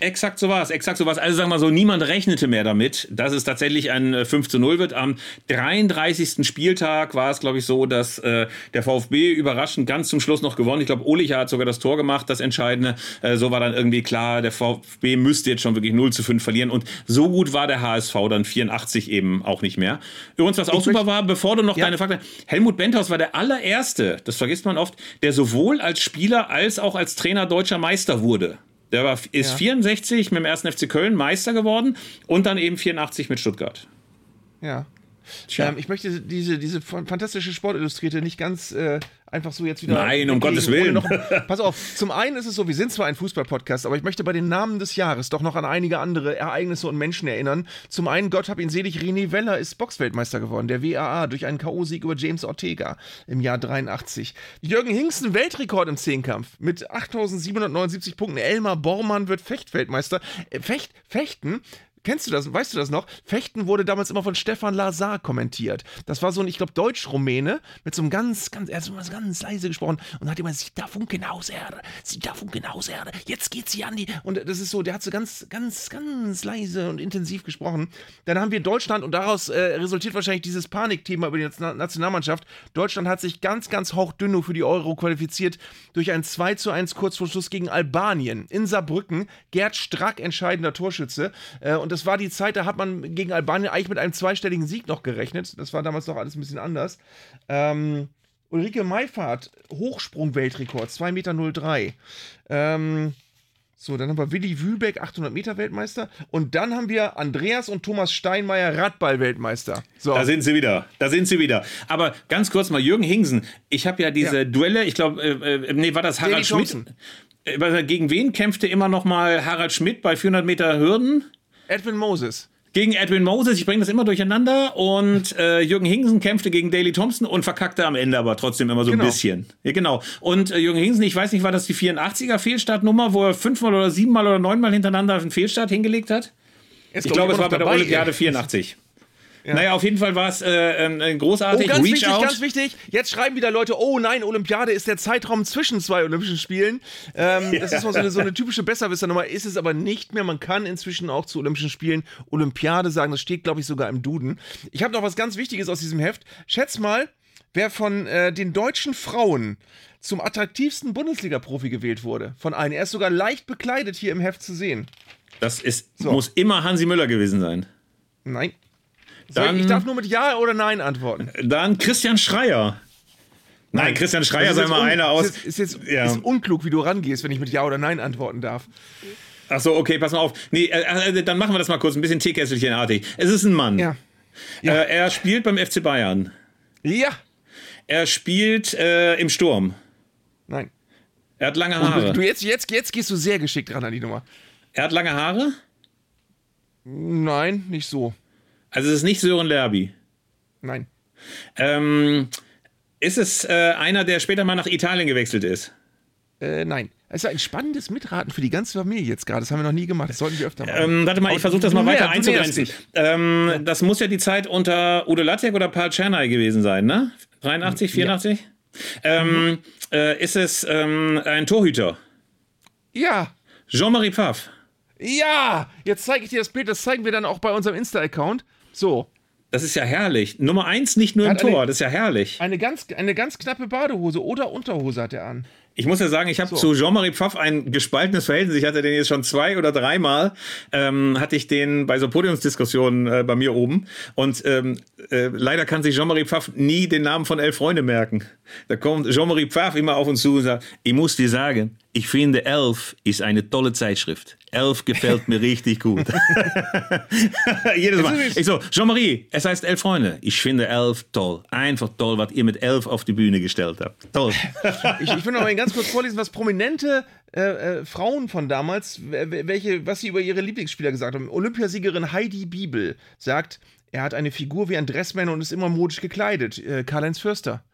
Exakt so war es, exakt so war es. Also sagen wir so, niemand rechnete mehr damit, dass es tatsächlich ein äh, 5 zu 0 wird. Am 33. Spieltag war es, glaube ich, so, dass äh, der VfB überraschend ganz zum Schluss noch gewonnen. Ich glaube, Olicher hat sogar das Tor gemacht, das Entscheidende. Äh, so war dann irgendwie klar, der VfB müsste jetzt schon wirklich 0 zu 5 verlieren. Und so gut war der HSV dann 84 eben auch nicht mehr. Übrigens, was auch super war, bevor du noch Ja. deine Fakten... Helmut Benthaus war der allererste, das vergisst man oft, der sowohl als Spieler als auch als Trainer deutscher Meister wurde. Der war, ist Ja. 64 mit dem 1. FC Köln Meister geworden und dann eben 84 mit Stuttgart. Ja. Ähm, ich möchte diese, diese fantastische Sportillustrierte nicht ganz äh, einfach so jetzt wieder. Nein, um Gottes Willen. Noch, pass auf, zum einen ist es so, wir sind zwar ein Fußball-Podcast, aber ich möchte bei den Namen des Jahres doch noch an einige andere Ereignisse und Menschen erinnern. Zum einen, Gott hab ihn selig, René Weller ist Boxweltmeister geworden, der WAA, durch einen K.O.-Sieg über James Ortega im Jahr 83. Jürgen Hingsten, Weltrekord im Zehnkampf mit 8779 Punkten. Elmar Bormann wird Fechtweltmeister. Äh, Fecht, Fechten Kennst du das? Weißt du das noch? Fechten wurde damals immer von Stefan Lazar kommentiert. Das war so ein, ich glaube, Deutsch-Rumäne mit so einem ganz, ganz, er hat so ganz leise gesprochen und hat immer, sieht da Funken aus, Erde, sieht da Funken aus, Erde, jetzt geht sie an die. Und das ist so, der hat so ganz, ganz, ganz leise und intensiv gesprochen. Dann haben wir Deutschland und daraus äh, resultiert wahrscheinlich dieses Panikthema über die Nation- Nationalmannschaft. Deutschland hat sich ganz, ganz hauchdünn für die Euro qualifiziert durch ein 2 zu 1 kurz vor Schluss gegen Albanien in Saarbrücken. Gerd Strack entscheidender Torschütze. Äh, und das war die Zeit, da hat man gegen Albanien eigentlich mit einem zweistelligen Sieg noch gerechnet. Das war damals noch alles ein bisschen anders. Ähm, Ulrike Meifert, Hochsprung-Weltrekord, 2,03 Meter. Ähm, so, dann haben wir Willi Wühlbeck, 800 Meter Weltmeister. Und dann haben wir Andreas und Thomas Steinmeier, Radball-Weltmeister. So. Da sind sie wieder. Da sind sie wieder. Aber ganz kurz mal, Jürgen Hingsen. Ich habe ja diese Ja. Duelle, ich glaube, äh, äh, nee, war das Harald Schmidt? Äh, Gegen wen kämpfte immer noch mal Harald Schmidt bei 400 Meter Hürden? Edwin Moses gegen Edwin Moses. Ich bringe das immer durcheinander. Und äh, Jürgen Hingsen kämpfte gegen Daley Thompson und verkackte am Ende aber trotzdem immer so genau. ein bisschen. Ja, genau. Und äh, Jürgen Hingsen, ich weiß nicht, war das die 84er Fehlstartnummer, wo er fünfmal oder siebenmal oder neunmal hintereinander einen Fehlstart hingelegt hat? Jetzt ich glaube, es war bei der Olympiade 84. Ja. Naja, auf jeden Fall war es äh, ähm, äh, großartig. Oh, ganz Reach wichtig, out. ganz wichtig. Jetzt schreiben wieder Leute, oh nein, Olympiade ist der Zeitraum zwischen zwei Olympischen Spielen. Ähm, ja. Das ist mal so eine, so eine typische Besserwisser-Nummer. Ist es aber nicht mehr. Man kann inzwischen auch zu Olympischen Spielen Olympiade sagen. Das steht, glaube ich, sogar im Duden. Ich habe noch was ganz Wichtiges aus diesem Heft. Schätz mal, wer von äh, den deutschen Frauen zum attraktivsten Bundesliga-Profi gewählt wurde. Von allen. Er ist sogar leicht bekleidet hier im Heft zu sehen. Das ist, so. muss immer Hansi Müller gewesen sein. Nein. Dann- ich, darf nur mit Ja oder Nein antworten. Dann Christian Schreier. Nein, Christian Schreier sei ist mal einer aus. Ist jetzt, ist, jetzt Ja. ist unklug, wie du rangehst, wenn ich mit Ja oder Nein antworten darf. Ach so, okay, pass mal auf. Nee, äh, äh, dann machen wir das mal kurz, ein bisschen Teekesselchenartig. Es ist ein Mann. Ja. Äh, er spielt beim FC Bayern. Ja. Er spielt äh, im Sturm. Nein. Er hat lange Haare. du jetzt, jetzt, jetzt gehst du sehr geschickt ran an die Nummer. Er hat lange Haare. Nein, nicht so. Also es ist nicht Sören Lerby. Nein. Ähm, ist es äh, einer, der später mal nach Italien gewechselt ist? Äh, nein. Es ist ein spannendes Mitraten für die ganze Familie jetzt gerade. Das haben wir noch nie gemacht. Das sollten wir öfter machen. Ähm, warte mal, ich versuche das mal weiter einzugrenzen. Ähm, Das muss ja die Zeit unter Udo Lattek oder Paul Czernay gewesen sein, ne? 83, 84? Ähm, äh, ist es ähm, ein Torhüter? Ja. Jean-Marie Pfaff. Ja. Jetzt zeige ich dir das Bild. Das zeigen wir dann auch bei unserem Insta-Account. So. Das ist ja herrlich. Nummer eins nicht nur im hat eine- Tor, das ist ja herrlich. Eine ganz, eine ganz knappe Badehose oder Unterhose hat er an. Ich muss ja sagen, ich habe So. zu Jean-Marie Pfaff ein gespaltenes Verhältnis. Ich hatte den jetzt schon zwei oder dreimal, ähm, hatte ich den bei so Podiumsdiskussionen äh, bei mir oben. Und ähm, äh, leider kann sich Jean-Marie Pfaff nie den Namen von Elf Freunde merken. Da kommt Jean-Marie Pfaff immer auf uns zu und sagt, ich muss dir sagen, ich finde Elf ist eine tolle Zeitschrift. Elf gefällt mir richtig gut. Jedes Mal. Ich so, Jean-Marie, es heißt Elf Freunde. Ich finde Elf toll. Einfach toll, was ihr mit Elf auf die Bühne gestellt habt. Toll. Ich, ich will noch mal ganz kurz vorlesen, was prominente äh, äh, Frauen von damals, welche, was sie über ihre Lieblingsspieler gesagt haben. Olympiasiegerin Heidi Biebel sagt, er hat eine Figur wie ein Dressman und ist immer modisch gekleidet. Äh, Karl-Heinz Förster.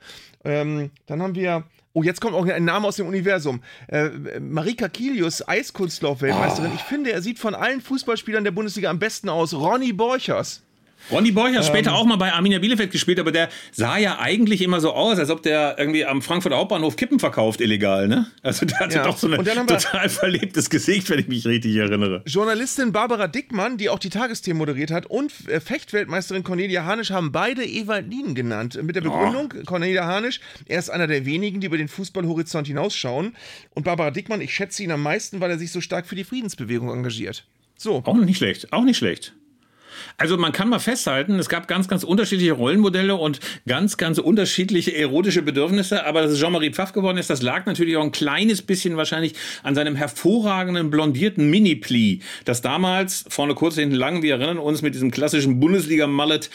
Ähm, dann haben wir. Oh, jetzt kommt auch ein Name aus dem Universum. Äh, Marika Kilius, Eiskunstlauf-Weltmeisterin. Ich finde, er sieht von allen Fußballspielern der Bundesliga am besten aus. Ronny Borchers. Ronny Borch hat Ähm. später auch mal bei Arminia Bielefeld gespielt, aber der sah ja eigentlich immer so aus, als ob der irgendwie am Frankfurter Hauptbahnhof Kippen verkauft, illegal, ne? Also der hatte Ja. doch so ein total verlebtes Gesicht, wenn ich mich richtig erinnere. Journalistin Barbara Dickmann, die auch die Tagesthemen moderiert hat, und äh, Fechtweltmeisterin Cornelia Hanisch haben beide Ewald Lien genannt. Mit der Begründung, Cornelia Hanisch, er ist einer der wenigen, die über den Fußballhorizont hinausschauen. Und Barbara Dickmann, ich schätze ihn am meisten, weil er sich so stark für die Friedensbewegung engagiert. So. Auch nicht schlecht, auch nicht schlecht. Also man kann mal festhalten, es gab ganz, ganz unterschiedliche Rollenmodelle und ganz, ganz unterschiedliche erotische Bedürfnisse, aber dass es Jean-Marie Pfaff geworden ist, das lag natürlich auch ein kleines bisschen wahrscheinlich an seinem hervorragenden blondierten Mini-Pli, das damals, vorne kurz, hinten lang, wir erinnern uns, mit diesem klassischen Bundesliga-Mallet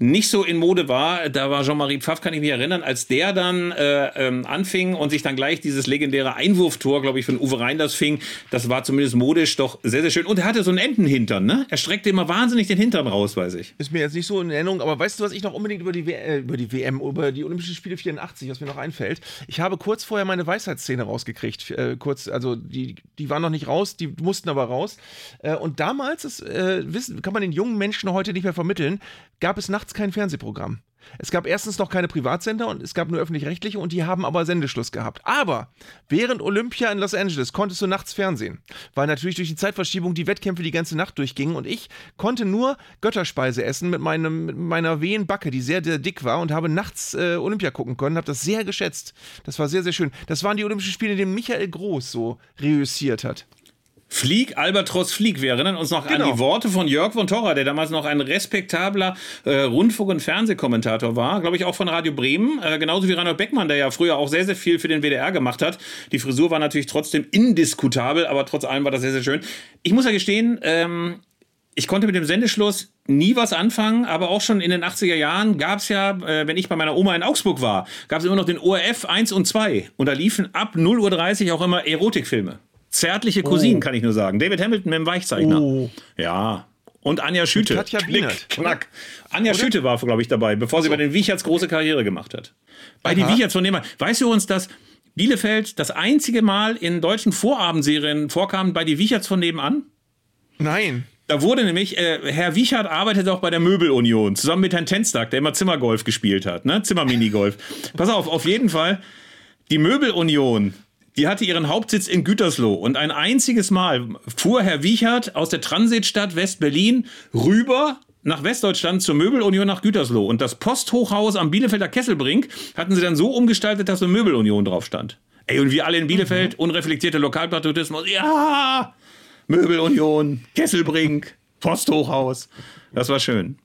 nicht so in Mode war, da war Jean-Marie Pfaff, kann ich mich erinnern, als der dann äh, ähm, anfing und sich dann gleich dieses legendäre Einwurftor, glaube ich, von Uwe Reinders fing, das war zumindest modisch doch sehr, sehr schön. Und er hatte so einen Entenhintern, ne? Er streckte immer wahnsinnig den Hintern raus, weiß ich. Ist mir jetzt nicht so in Erinnerung, aber weißt du, was ich noch unbedingt über die, w äh, über die WM, über die Olympischen Spiele 84, was mir noch einfällt? Ich habe kurz vorher meine Weisheitsszene rausgekriegt. Äh, kurz, also die, die waren noch nicht raus, die mussten aber raus. Äh, und damals, ist, äh, wissen, kann man den jungen Menschen heute nicht mehr vermitteln, gab es nachts kein Fernsehprogramm. Es gab erstens noch keine Privatsender und es gab nur öffentlich-rechtliche und die haben aber Sendeschluss gehabt. Aber während Olympia in Los Angeles konntest du nachts Fernsehen, weil natürlich durch die Zeitverschiebung die Wettkämpfe die ganze Nacht durchgingen und ich konnte nur Götterspeise essen mit, meinem, mit meiner wehen Backe, die sehr, sehr dick war und habe nachts äh, Olympia gucken können, habe das sehr geschätzt. Das war sehr, sehr schön. Das waren die Olympischen Spiele, in denen Michael Groß so reüssiert hat. Flieg, Albatros Flieg. Wir erinnern uns noch Genau. an die Worte von Jörg von Torra, der damals noch ein respektabler äh, Rundfunk- und Fernsehkommentator war, glaube ich auch von Radio Bremen, äh, genauso wie Reinhold Beckmann, der ja früher auch sehr, sehr viel für den WDR gemacht hat. Die Frisur war natürlich trotzdem indiskutabel, aber trotz allem war das sehr, sehr schön. Ich muss ja gestehen, ähm, ich konnte mit dem Sendeschluss nie was anfangen, aber auch schon in den 80er Jahren gab es ja, äh, wenn ich bei meiner Oma in Augsburg war, gab es immer noch den ORF 1 und 2 und da liefen ab 0.30 Uhr auch immer Erotikfilme. Zärtliche Cousinen, kann ich nur sagen. David Hamilton mit dem Weichzeichner. Oh. Ja. Und Anja Schüte. Katja Bienert. Knack. Anja Schüte war, glaube ich, dabei, bevor sie bei den Wiecherts große Karriere gemacht hat. Bei den. Wiecherts von dem. Weißt du uns, dass Bielefeld das einzige Mal in deutschen Vorabendserien vorkam bei die Wiecherts von nebenan? Nein. Da wurde nämlich, äh, Herr Wiechert arbeitet auch bei der Möbelunion, zusammen mit Herrn Tenstag, der immer Zimmergolf gespielt hat, ne? Zimmerminigolf. Pass auf, auf jeden Fall, die Möbelunion, die hatte ihren Hauptsitz in Gütersloh und ein einziges Mal fuhr Herr Wiechert aus der Transitstadt West-Berlin rüber nach Westdeutschland zur Möbelunion nach Gütersloh. Und das Posthochhaus am Bielefelder Kesselbrink hatten sie dann so umgestaltet, dass so Möbelunion drauf stand. Ey, und wir alle in Bielefeld, unreflektierte Lokalpatriotismus, ja, Möbelunion, Kesselbrink, Posthochhaus. Das war schön.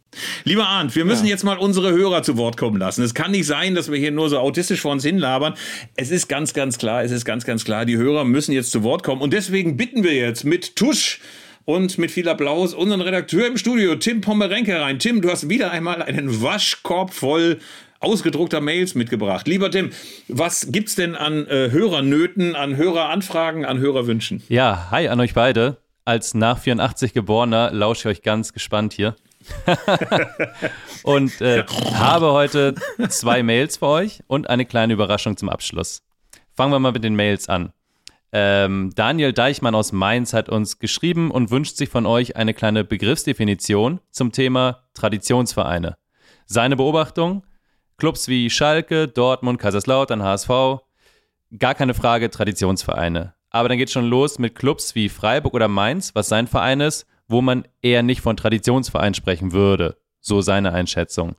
Lieber Arndt, wir müssen jetzt mal unsere Hörer zu Wort kommen lassen. Es kann nicht sein, dass wir hier nur so autistisch vor uns hinlabern. Es ist ganz, ganz klar, es ist ganz, ganz klar, die Hörer müssen jetzt zu Wort kommen. Und deswegen bitten wir jetzt mit Tusch und mit viel Applaus unseren Redakteur im Studio, Tim Pommerenke, rein. Tim, du hast wieder einmal einen Waschkorb voll ausgedruckter Mails mitgebracht. Lieber Tim, was gibt's denn an äh, Hörernöten, an Höreranfragen, an Hörerwünschen? Ja, hi an euch beide. Als nach 84 Geborener lausche ich euch ganz gespannt hier. und äh, habe heute zwei Mails für euch und eine kleine Überraschung zum Abschluss. Fangen wir mal mit den Mails an. Ähm, Daniel Deichmann aus Mainz hat uns geschrieben und wünscht sich von euch eine kleine Begriffsdefinition zum Thema Traditionsvereine. Seine Beobachtung, Clubs wie Schalke, Dortmund, Kaiserslautern, HSV, gar keine Frage Traditionsvereine. Aber dann geht schon los mit Clubs wie Freiburg oder Mainz, was sein Verein ist, wo man eher nicht von Traditionsverein sprechen würde. So seine Einschätzung.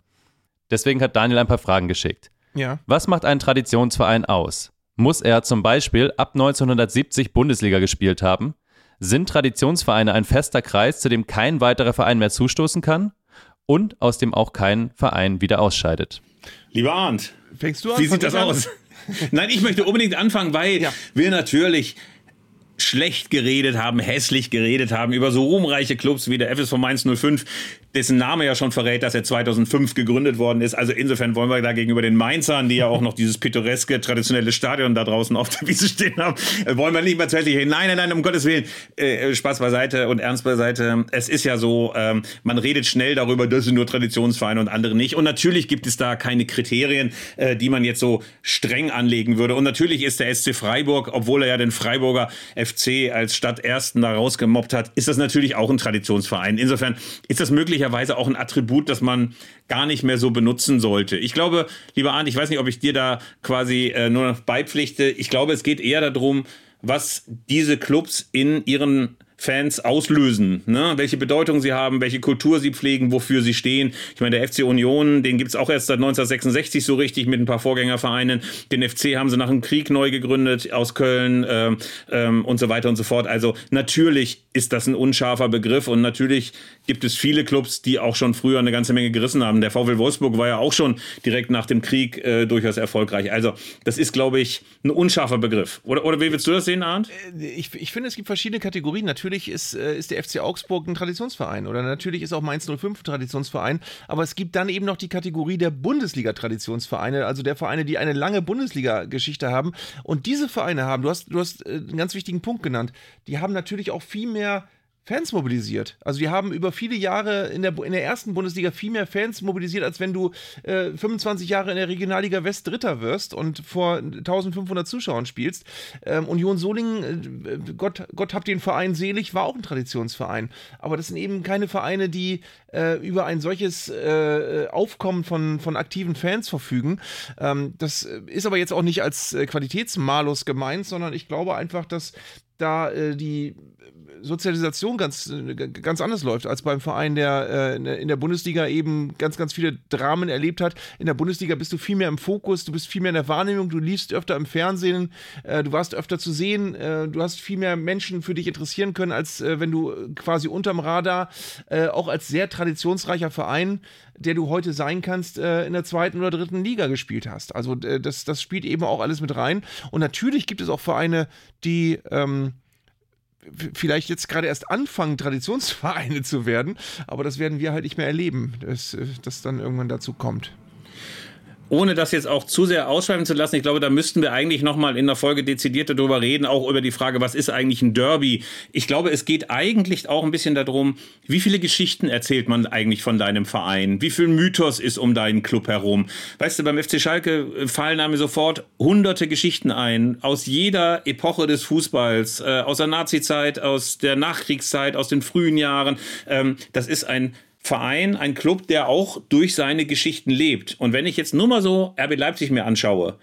Deswegen hat Daniel ein paar Fragen geschickt. Ja. Was macht einen Traditionsverein aus? Muss er zum Beispiel ab 1970 Bundesliga gespielt haben? Sind Traditionsvereine ein fester Kreis, zu dem kein weiterer Verein mehr zustoßen kann? Und aus dem auch kein Verein wieder ausscheidet? Lieber Arndt, Fängst du an? wie sieht das aus? Nein, ich möchte unbedingt anfangen, weil Ja. wir natürlich schlecht geredet haben, hässlich geredet haben über so ruhmreiche Clubs wie der FSV Mainz 05, dessen Name ja schon verrät, dass er 2005 gegründet worden ist. Also insofern wollen wir da gegenüber den Mainzern, die ja auch noch dieses pittoreske, traditionelle Stadion da draußen auf der Wiese stehen haben, äh, wollen wir nicht mehr zu reden. Nein, nein, nein, um Gottes Willen. Äh, Spaß beiseite und Ernst beiseite. Es ist ja so, ähm, man redet schnell darüber, das sind nur Traditionsvereine und andere nicht. Und natürlich gibt es da keine Kriterien, äh, die man jetzt so streng anlegen würde. Und natürlich ist der SC Freiburg, obwohl er ja den Freiburger FC als Stadtersten da rausgemobbt hat, ist das natürlich auch ein Traditionsverein. Insofern ist das möglicherweise auch ein Attribut, das man gar nicht mehr so benutzen sollte. Ich glaube, lieber Arndt, ich weiß nicht, ob ich dir da quasi äh, nur noch beipflichte. Ich glaube, es geht eher darum, was diese Clubs in ihren Fans auslösen, ne? welche Bedeutung sie haben, welche Kultur sie pflegen, wofür sie stehen. Ich meine, der FC Union, den gibt's auch erst seit 1966 so richtig mit ein paar Vorgängervereinen. Den FC haben sie nach dem Krieg neu gegründet aus Köln ähm, ähm, und so weiter und so fort. Also natürlich ist das ein unscharfer Begriff und natürlich gibt es viele Clubs, die auch schon früher eine ganze Menge gerissen haben. Der VfL Wolfsburg war ja auch schon direkt nach dem Krieg äh, durchaus erfolgreich. Also das ist, glaube ich, ein unscharfer Begriff. Oder, oder wie willst du das sehen, Arndt? Ich, ich finde, es gibt verschiedene Kategorien. Natürlich ist, äh, ist der FC Augsburg ein Traditionsverein oder natürlich ist auch Mainz 05 ein Traditionsverein. Aber es gibt dann eben noch die Kategorie der Bundesliga-Traditionsvereine, also der Vereine, die eine lange Bundesliga-Geschichte haben. Und diese Vereine haben, du hast, du hast äh, einen ganz wichtigen Punkt genannt, die haben natürlich auch viel mehr Fans mobilisiert. Also die haben über viele Jahre in der, in der ersten Bundesliga viel mehr Fans mobilisiert, als wenn du äh, 25 Jahre in der Regionalliga West Dritter wirst und vor 1500 Zuschauern spielst. Ähm, Union Solingen, äh, Gott, Gott habt den Verein selig, war auch ein Traditionsverein. Aber das sind eben keine Vereine, die äh, über ein solches äh, Aufkommen von, von aktiven Fans verfügen. Ähm, das ist aber jetzt auch nicht als äh, Qualitätsmalus gemeint, sondern ich glaube einfach, dass da äh, die Sozialisation ganz, äh, ganz anders läuft als beim Verein, der äh, in der Bundesliga eben ganz, ganz viele Dramen erlebt hat. In der Bundesliga bist du viel mehr im Fokus, du bist viel mehr in der Wahrnehmung, du liefst öfter im Fernsehen, äh, du warst öfter zu sehen, äh, du hast viel mehr Menschen für dich interessieren können, als äh, wenn du quasi unterm Radar, auch als sehr traditionsreicher Verein, der du heute sein kannst, äh, in der zweiten oder dritten Liga gespielt hast. Also äh, das, das spielt eben auch alles mit rein. Und natürlich gibt es auch Vereine, die ähm, vielleicht jetzt gerade erst anfangen, Traditionsvereine zu werden, aber das werden wir halt nicht mehr erleben, dass äh, das dann irgendwann dazu kommt. Ohne das jetzt auch zu sehr ausschweifen zu lassen, ich glaube, da müssten wir eigentlich nochmal in der Folge dezidiert darüber reden, auch über die Frage, was ist eigentlich ein Derby? Ich glaube, es geht eigentlich auch ein bisschen darum, wie viele Geschichten erzählt man eigentlich von deinem Verein? Wie viel Mythos ist um deinen Club herum? Weißt du, beim FC Schalke fallen mir sofort hunderte Geschichten ein, aus jeder Epoche des Fußballs, äh, aus der Nazizeit, aus der Nachkriegszeit, aus den frühen Jahren. Ähm, das ist ein Verein, ein Club, der auch durch seine Geschichten lebt. Und wenn ich jetzt nur mal so RB Leipzig mir anschaue,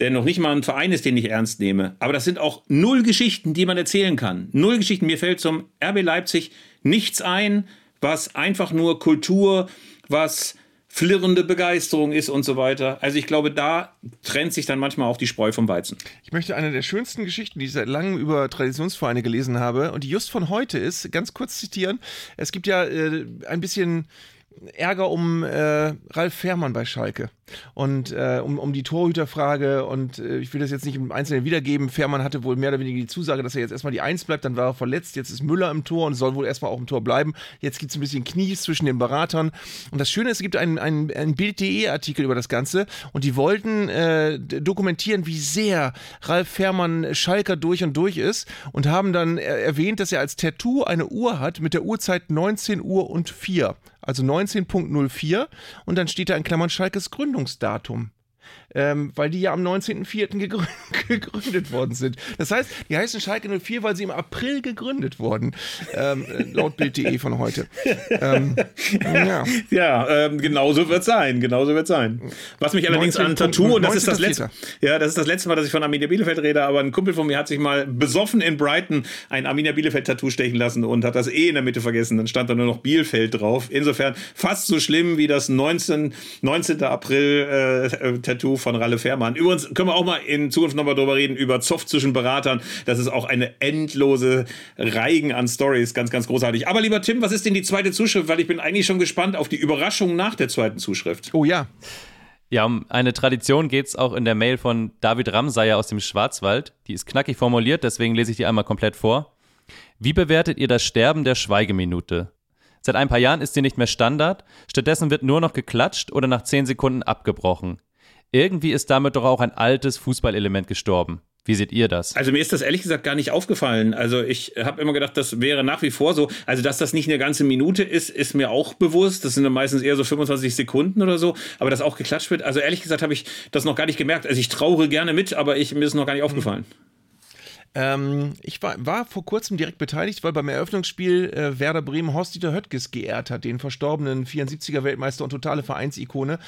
der noch nicht mal ein Verein ist, den ich ernst nehme, aber das sind auch null Geschichten, die man erzählen kann. Null Geschichten. Mir fällt zum RB Leipzig nichts ein, was einfach nur Kultur, was flirrende Begeisterung ist und so weiter. Also ich glaube, da trennt sich dann manchmal auch die Spreu vom Weizen. Ich möchte eine der schönsten Geschichten, die ich seit langem über Traditionsvereine gelesen habe und die just von heute ist, ganz kurz zitieren. Es gibt ja äh, ein bisschen Ärger um äh, Ralf Fährmann bei Schalke. und äh, um, um die Torhüterfrage und äh, ich will das jetzt nicht im Einzelnen wiedergeben. Fährmann hatte wohl mehr oder weniger die Zusage, dass er jetzt erstmal die Eins bleibt, dann war er verletzt, jetzt ist Müller im Tor und soll wohl erstmal auch im Tor bleiben. Jetzt gibt es ein bisschen Knies zwischen den Beratern und das Schöne ist, es gibt einen, einen, Bild.de-Artikel über das Ganze und die wollten äh, dokumentieren, wie sehr Ralf Fährmann Schalker durch und durch ist und haben dann erwähnt, dass er als Tattoo eine Uhr hat mit der Uhrzeit 19 Uhr und 4 also 19.04 und dann steht da in Klammern Schalkes Gründungsdatum ähm, weil die ja am 19.04. Gegründet, gegründet worden sind. Das heißt, die heißen Schalke 04, weil sie im April gegründet wurden, ähm, laut Bild.de von heute. Ähm, ja, ja ähm, genauso wird es sein, genauso wird sein. Was mich allerdings 19. an Tattoo, und das ist das letzte, ja, das ist das letzte Mal, dass ich von Arminia Bielefeld rede, aber ein Kumpel von mir hat sich mal besoffen in Brighton ein Arminia Bielefeld Tattoo stechen lassen und hat das eh in der Mitte vergessen. Dann stand da nur noch Bielefeld drauf. Insofern fast so schlimm wie das 19. 19. April äh, äh Tattoo von Ralle Fährmann. Übrigens können wir auch mal in Zukunft nochmal drüber reden, über Zoff zwischen Beratern. Das ist auch eine endlose Reigen an Stories. Ganz, ganz großartig. Aber lieber Tim, was ist denn die zweite Zuschrift? Weil ich bin eigentlich schon gespannt auf die Überraschung nach der zweiten Zuschrift. Oh ja. Ja, um eine Tradition geht es auch in der Mail von David Ramsayer aus dem Schwarzwald. Die ist knackig formuliert, deswegen lese ich die einmal komplett vor. Wie bewertet ihr das Sterben der Schweigeminute? Seit ein paar Jahren ist sie nicht mehr Standard, stattdessen wird nur noch geklatscht oder nach zehn Sekunden abgebrochen. Irgendwie ist damit doch auch ein altes Fußballelement gestorben. Wie seht ihr das? Also mir ist das ehrlich gesagt gar nicht aufgefallen. Also ich habe immer gedacht, das wäre nach wie vor so. Also dass das nicht eine ganze Minute ist, ist mir auch bewusst. Das sind dann meistens eher so 25 Sekunden oder so. Aber dass auch geklatscht wird. Also ehrlich gesagt habe ich das noch gar nicht gemerkt. Also ich traure gerne mit, aber ich, mir ist noch gar nicht aufgefallen. Ähm, ich war, war, vor kurzem direkt beteiligt, weil beim Eröffnungsspiel äh, Werder Bremen Horst-Dieter Höttges geehrt hat, den verstorbenen 74er Weltmeister und totale Vereinsikone.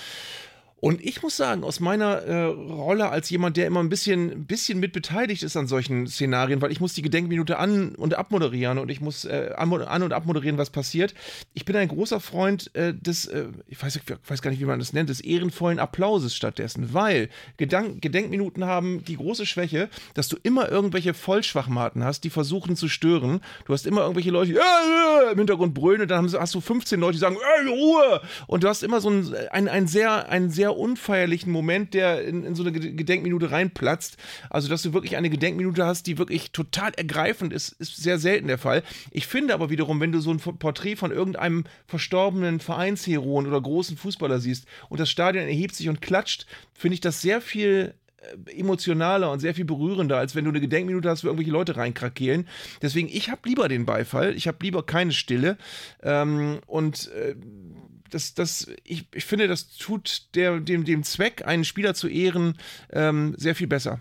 Und ich muss sagen, aus meiner äh, Rolle als jemand, der immer ein bisschen, bisschen mit beteiligt ist an solchen Szenarien, weil ich muss die Gedenkminute an- und abmoderieren und ich muss äh, an, und abmoderieren, was passiert. Ich bin ein großer Freund äh, des, äh, ich, weiß, ich weiß gar nicht, wie man das nennt, des ehrenvollen Applauses stattdessen, weil Gedank Gedenkminuten haben die große Schwäche, dass du immer irgendwelche Vollschwachmaten hast, die versuchen zu stören. Du hast immer irgendwelche Leute, die im Hintergrund brüllen und dann hast du 15 Leute, die sagen, Ruhe! Und du hast immer so ein, ein, ein sehr, ein sehr unfeierlichen Moment, der in, in so eine Gedenkminute reinplatzt. Also, dass du wirklich eine Gedenkminute hast, die wirklich total ergreifend ist, ist sehr selten der Fall. Ich finde aber wiederum, wenn du so ein Porträt von irgendeinem verstorbenen Vereinsheroen oder großen Fußballer siehst und das Stadion erhebt sich und klatscht, finde ich das sehr viel äh, emotionaler und sehr viel berührender, als wenn du eine Gedenkminute hast, wo irgendwelche Leute reinkrakehlen. Deswegen, ich habe lieber den Beifall, ich habe lieber keine Stille. Ähm, und äh, das, das, ich, ich finde, das tut der, dem, dem Zweck, einen Spieler zu ehren, ähm, sehr viel besser.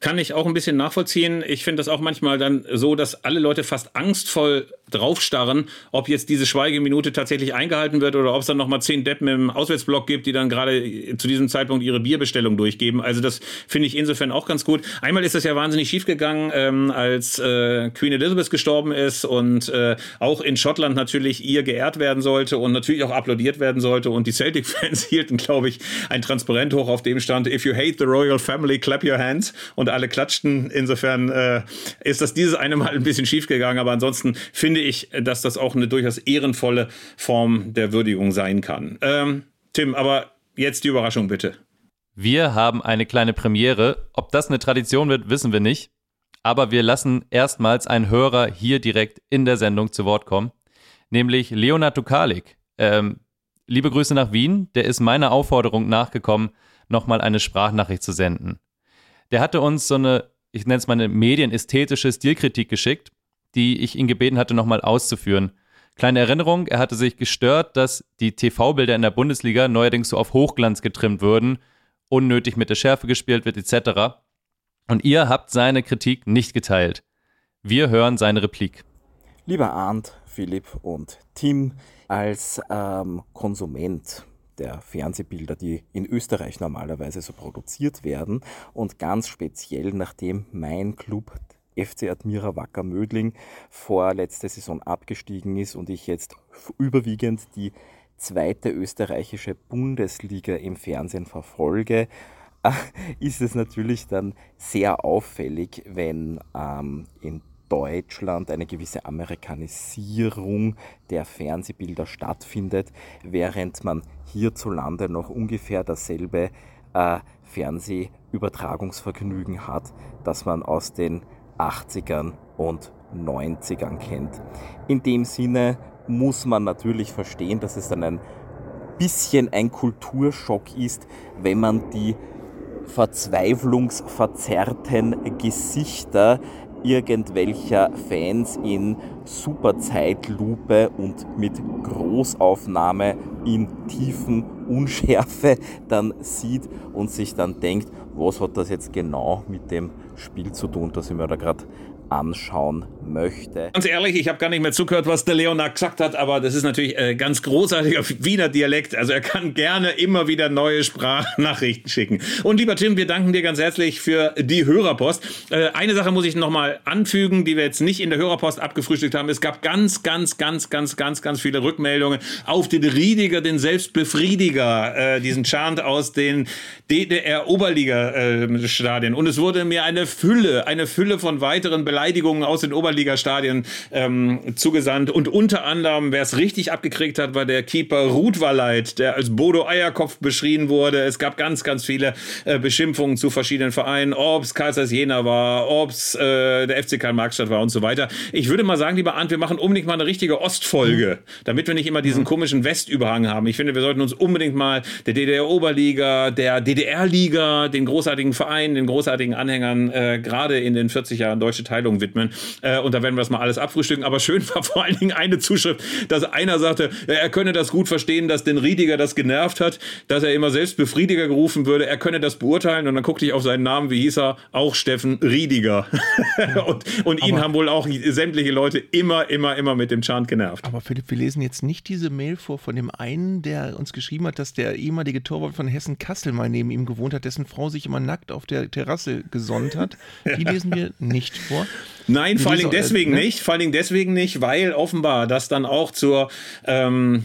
Kann ich auch ein bisschen nachvollziehen. Ich finde das auch manchmal dann so, dass alle Leute fast angstvoll draufstarren, ob jetzt diese Schweigeminute tatsächlich eingehalten wird oder ob es dann nochmal zehn Deppen im Auswärtsblock gibt, die dann gerade zu diesem Zeitpunkt ihre Bierbestellung durchgeben. Also das finde ich insofern auch ganz gut. Einmal ist das ja wahnsinnig schief gegangen, ähm, als äh, Queen Elizabeth gestorben ist und äh, auch in Schottland natürlich ihr geehrt werden sollte und natürlich auch applaudiert werden sollte. Und die Celtic-Fans hielten, glaube ich, ein Transparent hoch, auf dem stand, if you hate the royal family, clap your hands. Und und alle klatschten. Insofern äh, ist das dieses eine Mal ein bisschen schief gegangen, aber ansonsten finde ich, dass das auch eine durchaus ehrenvolle Form der Würdigung sein kann. Ähm, Tim, aber jetzt die Überraschung bitte. Wir haben eine kleine Premiere. Ob das eine Tradition wird, wissen wir nicht. Aber wir lassen erstmals einen Hörer hier direkt in der Sendung zu Wort kommen, nämlich Leonard Dukalik. Ähm, liebe Grüße nach Wien. Der ist meiner Aufforderung nachgekommen, nochmal eine Sprachnachricht zu senden der hatte uns so eine, ich nenne es mal eine medienästhetische Stilkritik geschickt, die ich ihn gebeten hatte, nochmal auszuführen. Kleine Erinnerung, er hatte sich gestört, dass die TV-Bilder in der Bundesliga neuerdings so auf Hochglanz getrimmt würden, unnötig mit der Schärfe gespielt wird, etc. Und ihr habt seine Kritik nicht geteilt. Wir hören seine Replik. Lieber Arndt, Philipp und Tim, als ähm, Konsument der Fernsehbilder, die in Österreich normalerweise so produziert werden. Und ganz speziell, nachdem mein Club FC Admira Wacker Mödling vor letzter Saison abgestiegen ist und ich jetzt überwiegend die zweite österreichische Bundesliga im Fernsehen verfolge, ist es natürlich dann sehr auffällig, wenn ähm, in Deutschland eine gewisse Amerikanisierung der Fernsehbilder stattfindet, während man hierzulande noch ungefähr dasselbe äh, Fernsehübertragungsvergnügen hat, das man aus den 80ern und 90ern kennt. In dem Sinne muss man natürlich verstehen, dass es dann ein bisschen ein Kulturschock ist, wenn man die verzweiflungsverzerrten Gesichter irgendwelcher Fans in Superzeitlupe und mit Großaufnahme in tiefen Unschärfe dann sieht und sich dann denkt, was hat das jetzt genau mit dem Spiel zu tun, das ich mir da gerade anschauen möchte. Ganz ehrlich, ich habe gar nicht mehr zugehört, was der Leonard gesagt hat, aber das ist natürlich äh, ganz großartiger Wiener Dialekt. Also er kann gerne immer wieder neue Sprachnachrichten schicken. Und lieber Tim, wir danken dir ganz herzlich für die Hörerpost. Äh, eine Sache muss ich nochmal anfügen, die wir jetzt nicht in der Hörerpost abgefrühstückt haben. Es gab ganz, ganz, ganz, ganz, ganz, ganz viele Rückmeldungen auf den Riediger, den Selbstbefriediger, äh, diesen Chant aus den DDR-Oberliga-Stadien. Und es wurde mir eine Fülle, eine Fülle von weiteren Beleidigungen aus den Oberliga Oberligastadien ähm, zugesandt. Und unter anderem, wer es richtig abgekriegt hat, war der Keeper Ruth Walleit, der als Bodo Eierkopf beschrien wurde. Es gab ganz, ganz viele äh, Beschimpfungen zu verschiedenen Vereinen, ob es Kaisers Jena war, ob es äh, der FC Karl Marxstadt war und so weiter. Ich würde mal sagen, lieber Arndt, wir machen unbedingt mal eine richtige Ostfolge, damit wir nicht immer diesen komischen Westüberhang haben. Ich finde, wir sollten uns unbedingt mal der DDR-Oberliga, der DDR-Liga, den großartigen Vereinen, den großartigen Anhängern äh, gerade in den 40 Jahren deutsche Teilung widmen. Äh, und da werden wir das mal alles abfrühstücken. Aber schön war vor allen Dingen eine Zuschrift, dass einer sagte, er könne das gut verstehen, dass den Riediger das genervt hat, dass er immer selbst Befriediger gerufen würde. Er könne das beurteilen. Und dann guckte ich auf seinen Namen, wie hieß er? Auch Steffen Riediger. und und ihn haben wohl auch sämtliche Leute immer, immer, immer mit dem Chant genervt. Aber Philipp, wir lesen jetzt nicht diese Mail vor von dem einen, der uns geschrieben hat, dass der ehemalige Torwart von Hessen Kassel mal neben ihm gewohnt hat, dessen Frau sich immer nackt auf der Terrasse gesonnt hat. Die lesen wir nicht vor. Nein, vor allen Dingen Wieso? Deswegen Ne? nicht. Vor allen Dingen deswegen nicht, weil offenbar das dann auch zur ähm,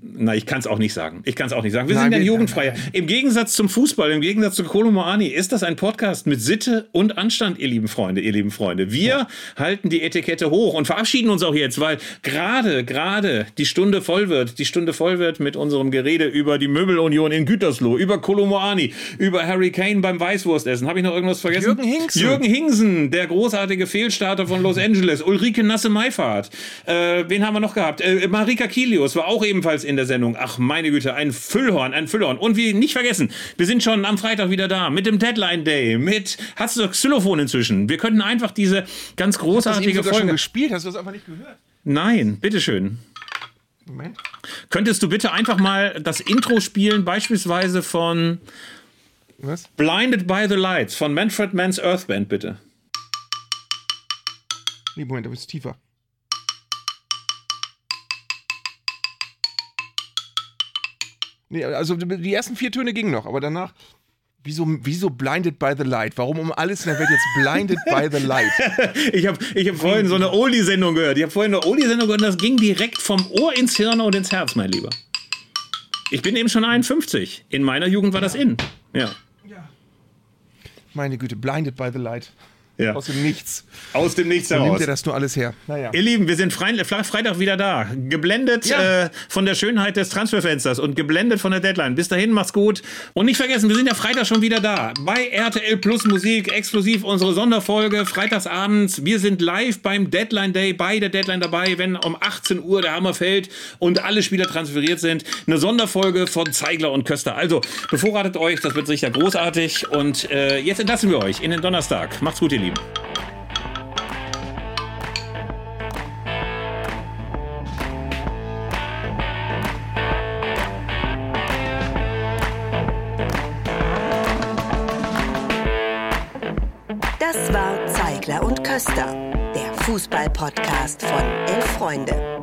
na, ich kann es auch nicht sagen. Ich kann es auch nicht sagen. Wir Nein, sind ja wir- jugendfrei. nein, nein. Im Gegensatz zum Fußball, im Gegensatz zu Kolomoani, ist das ein Podcast mit Sitte und Anstand, ihr lieben Freunde, ihr lieben Freunde. Wir halten die Etikette hoch und verabschieden uns auch jetzt, weil gerade, gerade die Stunde voll wird. Die Stunde voll wird mit unserem Gerede über die Möbelunion in Gütersloh, über Kolomoani, über Harry Kane beim Weißwurstessen. Habe ich noch irgendwas vergessen? Jürgen Hingsen. Jürgen Hingsen, der großartige Fehlstarter von Los Angeles. Ulrike Nasse-Meifahrt. Äh, wen haben wir noch gehabt? Äh, Marika Kilius war auch ebenfalls in der Sendung. Ach, meine Güte, ein Füllhorn, ein Füllhorn. Und wir nicht vergessen, wir sind schon am Freitag wieder da mit dem Deadline Day, mit, hast du das Xylophon inzwischen? Wir könnten einfach diese ganz Hast du das großartige sogar schon Folge. gespielt? Hast du das einfach nicht gehört? Nein, bitteschön. Moment. Könntest du bitte einfach mal das Intro spielen, beispielsweise von Was? Blinded by the Lights von Manfred Mann's Earth Band, bitte. Nee, Moment, da bist du tiefer. Nee, also die ersten vier Töne gingen noch, aber danach. Wieso, wieso blinded by the light? Warum um alles in der Welt jetzt blinded by the light? Ich habe ich hab vorhin so eine Oldie-Sendung gehört. Ich habe vorhin eine Oldie-Sendung gehört und das ging direkt vom Ohr ins Hirn und ins Herz, mein Lieber. Ich bin eben schon 51. In meiner Jugend war das in. Ja. Meine Güte, blinded by the light. Ja. Aus dem Nichts. Aus dem Nichts Wo nimmt heraus. er das nur alles her? Naja. Ihr Lieben, wir sind Fre Fre- Freitag wieder da. Geblendet Ja. äh, von der Schönheit des Transferfensters und geblendet von der Deadline. Bis dahin, macht's gut. Und nicht vergessen, wir sind ja Freitag schon wieder da. Bei RTL Plus Musik, exklusiv unsere Sonderfolge, freitagsabends. Wir sind live beim Deadline Day, bei der Deadline dabei, wenn um 18 Uhr der Hammer fällt und alle Spieler transferiert sind. Eine Sonderfolge von Zeigler und Köster. Also, bevorratet euch, das wird sicher großartig. Und äh, jetzt entlassen wir euch in den Donnerstag. Macht's gut, ihr Lieben. Das war Zeigler und Köster, der Fußball-Podcast von Elf Freunde.